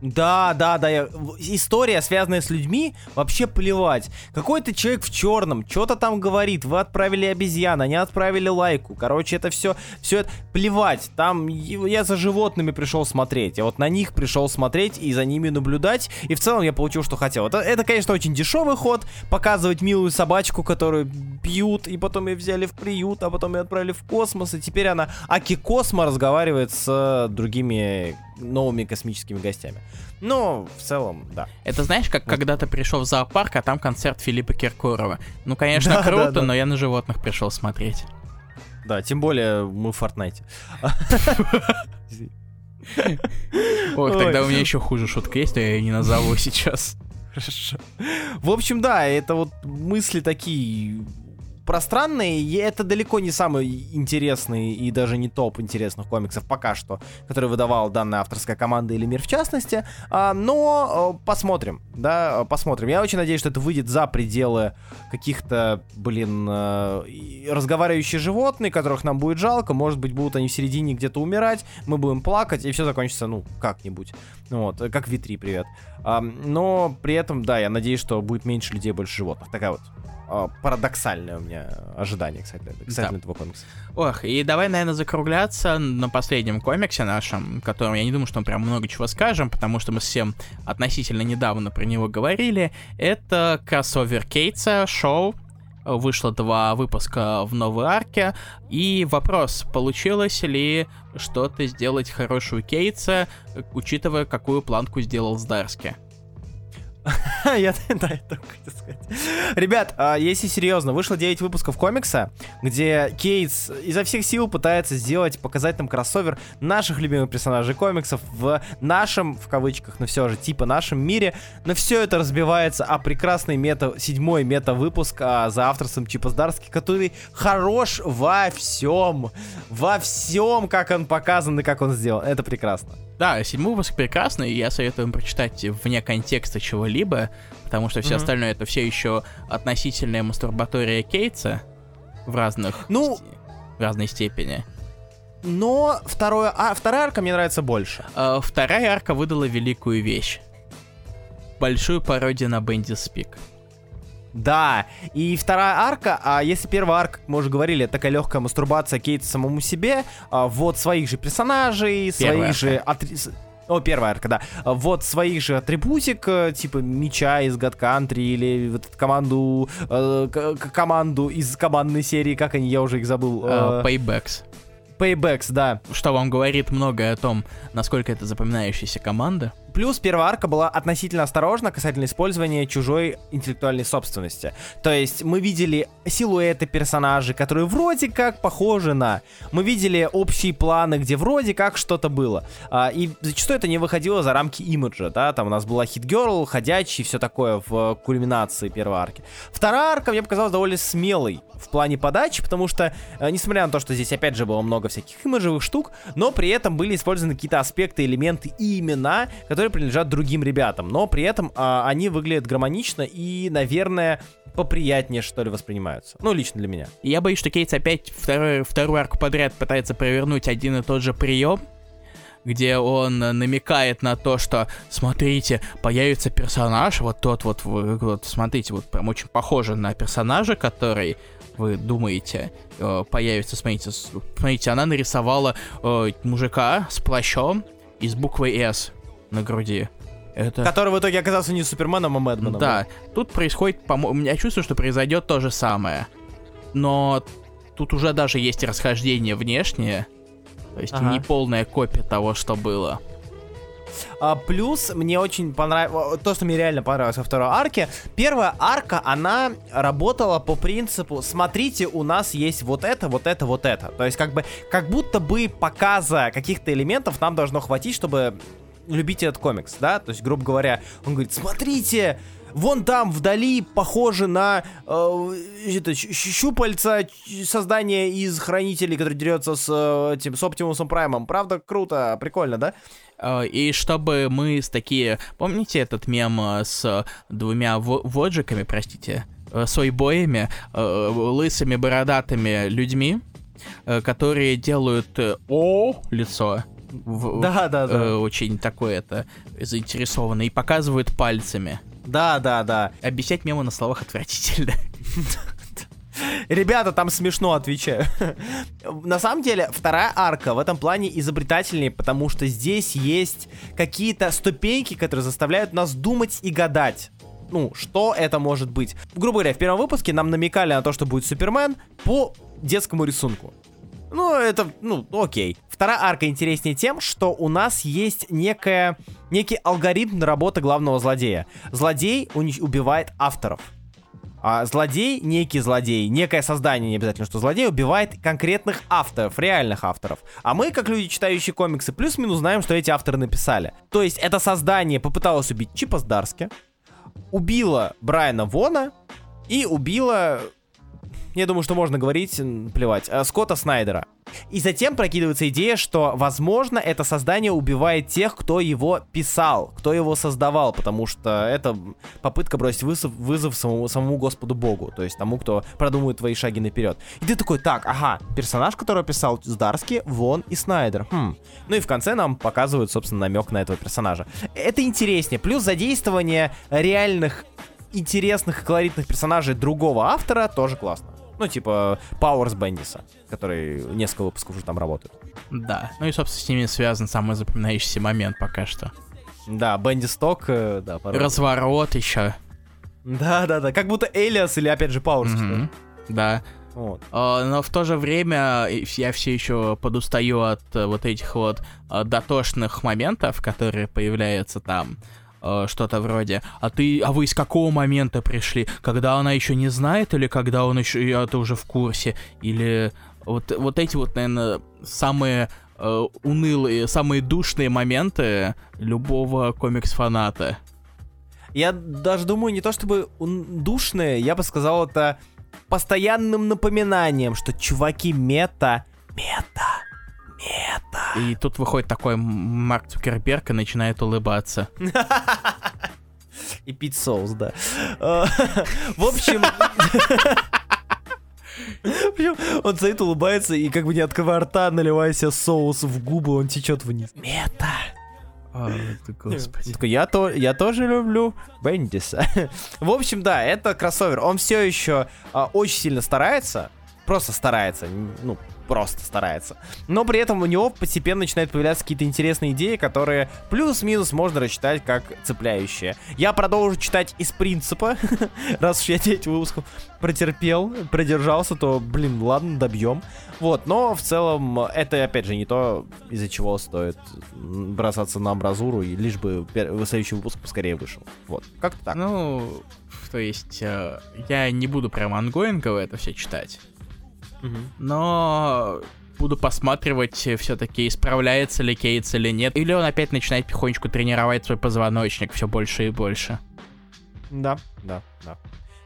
да, да, да. Я... История, связанная с людьми, вообще плевать. Какой-то человек в черном, что-то там говорит. Вы отправили обезьян, они отправили лайку. Короче, это все, все это плевать. Там я за животными пришел смотреть. Я вот на них пришел смотреть и за ними наблюдать. И в целом я получил, что хотел. Это, это конечно, очень дешевый ход. Показывать милую собачку, которую пьют, и потом ее взяли в приют, а потом ее отправили в космос. И теперь она Аки Космо разговаривает с другими новыми космическими гостями. Но в целом, да. Это знаешь, как вот. когда ты пришел в зоопарк, а там концерт Филиппа Киркорова. Ну, конечно, да, круто, да, да. но я на животных пришел смотреть. Да, тем более мы в Fortnite. Ох, тогда у меня еще хуже шутка есть, но я ее не назову сейчас. Хорошо. В общем, да, это вот мысли такие пространные, и это далеко не самый интересный и даже не топ интересных комиксов пока что, который выдавала данная авторская команда или мир в частности, а, но э, посмотрим, да, посмотрим. Я очень надеюсь, что это выйдет за пределы каких-то, блин, э, разговаривающие животные, которых нам будет жалко, может быть, будут они в середине где-то умирать, мы будем плакать, и все закончится, ну, как-нибудь. Вот, как V3, привет. А, но при этом, да, я надеюсь, что будет меньше людей, больше животных. Такая вот парадоксальное у меня ожидание, кстати, кстати да. этого комикса. Ох, и давай, наверное, закругляться на последнем комиксе нашем, котором я не думаю, что мы прям много чего скажем, потому что мы всем относительно недавно про него говорили. Это кроссовер Кейтса, шоу, вышло два выпуска в новой арке. И вопрос, получилось ли что-то сделать хорошую Кейтса, учитывая, какую планку сделал Здарски? <laughs> Я, <laughs> да, это хотел сказать. Ребят, а, если серьезно, вышло 9 выпусков комикса, где Кейтс изо всех сил пытается сделать, показать нам кроссовер наших любимых персонажей комиксов в нашем, в кавычках, но все же, типа нашем мире, но все это разбивается о прекрасный мета, седьмой мета-выпуск а, за авторством Чипа Здарски, который хорош во всем, во всем, как он показан и как он сделан. Это прекрасно. Да, седьмой выпуск прекрасный, и я советую вам прочитать вне контекста чего-либо, потому что все mm-hmm. остальное это все еще относительная мастурбатория Кейтса в разных ну, в разной степени. Но второе, а, вторая арка мне нравится больше. А, вторая арка выдала великую вещь. Большую пародию на Бенди Спик. Да, и вторая арка, а если первая арка, как мы уже говорили, такая легкая мастурбация Кейта самому себе, а, вот своих же персонажей, первая своих арка. же... О, первая арка, да. А, вот своих же атрибутик, э, типа меча из God Country или вот команду, э, команду из командной серии, как они, я уже их забыл. Uh, paybacks. Paybacks, да. Что вам говорит многое о том, насколько это запоминающаяся команда. Плюс первая арка была относительно осторожна касательно использования чужой интеллектуальной собственности. То есть мы видели силуэты персонажей, которые вроде как похожи на... Мы видели общие планы, где вроде как что-то было. А, и зачастую это не выходило за рамки имиджа, да, там у нас была Girl, ходячий, все такое в кульминации первой арки. Вторая арка мне показалась довольно смелой в плане подачи, потому что, э, несмотря на то, что здесь опять же было много всяких имиджевых штук, но при этом были использованы какие-то аспекты, элементы и имена, которые принадлежат другим ребятам, но при этом а, они выглядят гармонично и, наверное, поприятнее, что ли, воспринимаются. Ну, лично для меня. Я боюсь, что Кейтс опять второй, вторую арку подряд пытается провернуть один и тот же прием, где он намекает на то, что, смотрите, появится персонаж, вот тот вот, вот смотрите, вот прям очень похоже на персонажа, который вы думаете, э, появится, смотрите, смотрите, она нарисовала э, мужика с плащом и с буквой S на груди. Это... Который в итоге оказался не Суперменом, а Мэдменом. Да, тут происходит, по-моему, у меня чувство, что произойдет то же самое. Но тут уже даже есть расхождение внешнее. То есть ага. не полная копия того, что было. А, плюс мне очень понравилось, то, что мне реально понравилось во второй арке, первая арка, она работала по принципу, смотрите, у нас есть вот это, вот это, вот это. То есть как бы, как будто бы показа каких-то элементов нам должно хватить, чтобы любить этот комикс, да? То есть, грубо говоря, он говорит, смотрите, вон там вдали похоже на э, это, щупальца создания из хранителей, который дерется с э, этим с Оптимусом Праймом. Правда, круто, прикольно, да? Э, и чтобы мы с такие... Помните этот мем э, с двумя воджиками, простите, э, с ойбоями, лысыми бородатыми людьми, которые делают о лицо, в, да, да, да. Э, очень такое это заинтересованное и показывают пальцами. Да, да, да. Обещать мемы на словах отвратительно. <laughs> Ребята, там смешно отвечаю. На самом деле, вторая арка в этом плане изобретательнее, потому что здесь есть какие-то ступеньки, которые заставляют нас думать и гадать. Ну, что это может быть? Грубо говоря, в первом выпуске нам намекали на то, что будет Супермен по детскому рисунку. Ну, это, ну, окей. Вторая арка интереснее тем, что у нас есть некая, некий алгоритм работы главного злодея. Злодей убивает авторов. А злодей, некий злодей, некое создание, не обязательно, что злодей, убивает конкретных авторов, реальных авторов. А мы, как люди, читающие комиксы, плюс-минус знаем, что эти авторы написали. То есть это создание попыталось убить Чипа Сдарски, убило Брайана Вона и убило я думаю, что можно говорить, плевать, э, Скотта Снайдера. И затем прокидывается идея, что, возможно, это создание убивает тех, кто его писал, кто его создавал, потому что это попытка бросить вызов, вызов самому, самому Господу Богу, то есть тому, кто продумывает твои шаги наперед. И ты такой, так, ага, персонаж, которого писал Здарский, Вон и Снайдер. Хм. Ну и в конце нам показывают, собственно, намек на этого персонажа. Это интереснее. Плюс задействование реальных интересных и колоритных персонажей другого автора тоже классно. Ну, типа Powers Бендиса, который несколько выпусков уже там работает. Да, ну и, собственно, с ними связан самый запоминающийся момент пока что. Да, Бенди Сток, э, да, порой. Разворот еще. Да, да, да, как будто Элиас или опять же Пауэрс. Mm-hmm. Да. Вот. Uh, но в то же время я все еще подустаю от uh, вот этих вот дотошных моментов, которые появляются там э, что-то вроде, а ты, а вы из какого момента пришли? Когда она еще не знает или когда он еще, это уже в курсе? Или вот, вот эти вот, наверное, самые э, унылые, самые душные моменты любого комикс-фаната. Я даже думаю, не то чтобы душные, я бы сказал это постоянным напоминанием, что чуваки мета, мета. И тут выходит такой Марк Цукерберг и начинает улыбаться. И пить соус, да. А, в общем... Он стоит, улыбается и как бы не открывая рта, наливая себе соус в губы, он течет вниз. Мета. О, господи. Я, то, я тоже люблю Бендиса. в общем, да, это кроссовер. Он все еще а, очень сильно старается. Просто старается. Ну, просто старается. Но при этом у него постепенно начинают появляться какие-то интересные идеи, которые плюс-минус можно рассчитать как цепляющие. Я продолжу читать из принципа, <laughs> раз уж я 9 выпусков протерпел, продержался, то, блин, ладно, добьем. Вот, но в целом это, опять же, не то, из-за чего стоит бросаться на амбразуру, и лишь бы следующий выпуск поскорее вышел. Вот, как-то так. Ну, то есть, э, я не буду прям ангоингово это все читать. Угу. Но буду посматривать все-таки, исправляется ли Кейтс или нет. Или он опять начинает потихонечку тренировать свой позвоночник все больше и больше. Да, да, да.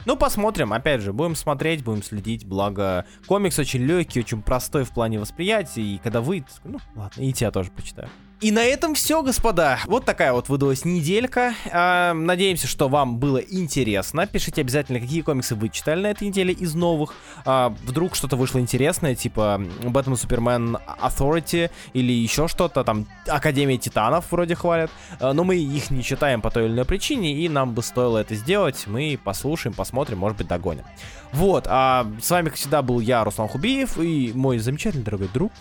Ну, посмотрим, опять же, будем смотреть, будем следить, благо комикс очень легкий, очень простой в плане восприятия, и когда выйдет, ну, ладно, и тебя тоже почитаю. И на этом все, господа. Вот такая вот выдалась неделька. А, надеемся, что вам было интересно. Пишите обязательно, какие комиксы вы читали на этой неделе из новых. А, вдруг что-то вышло интересное, типа Бэтмен Супермен Authority или еще что-то, там Академия Титанов вроде хвалят. А, но мы их не читаем по той или иной причине, и нам бы стоило это сделать. Мы послушаем, посмотрим, может быть, догоним. Вот, а с вами, как всегда, был я, Руслан Хубиев, и мой замечательный дорогой друг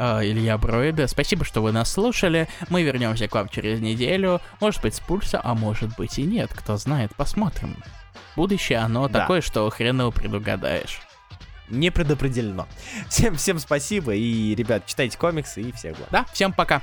э, Илья Броида. Спасибо, что вы нас слушали. Мы вернемся к вам через неделю. Может быть, с пульса, а может быть и нет. Кто знает, посмотрим. Будущее, оно да. такое, что хрен его предугадаешь. Не предопределено. Всем, всем спасибо. И, ребят, читайте комиксы и всех благ. Да, всем пока.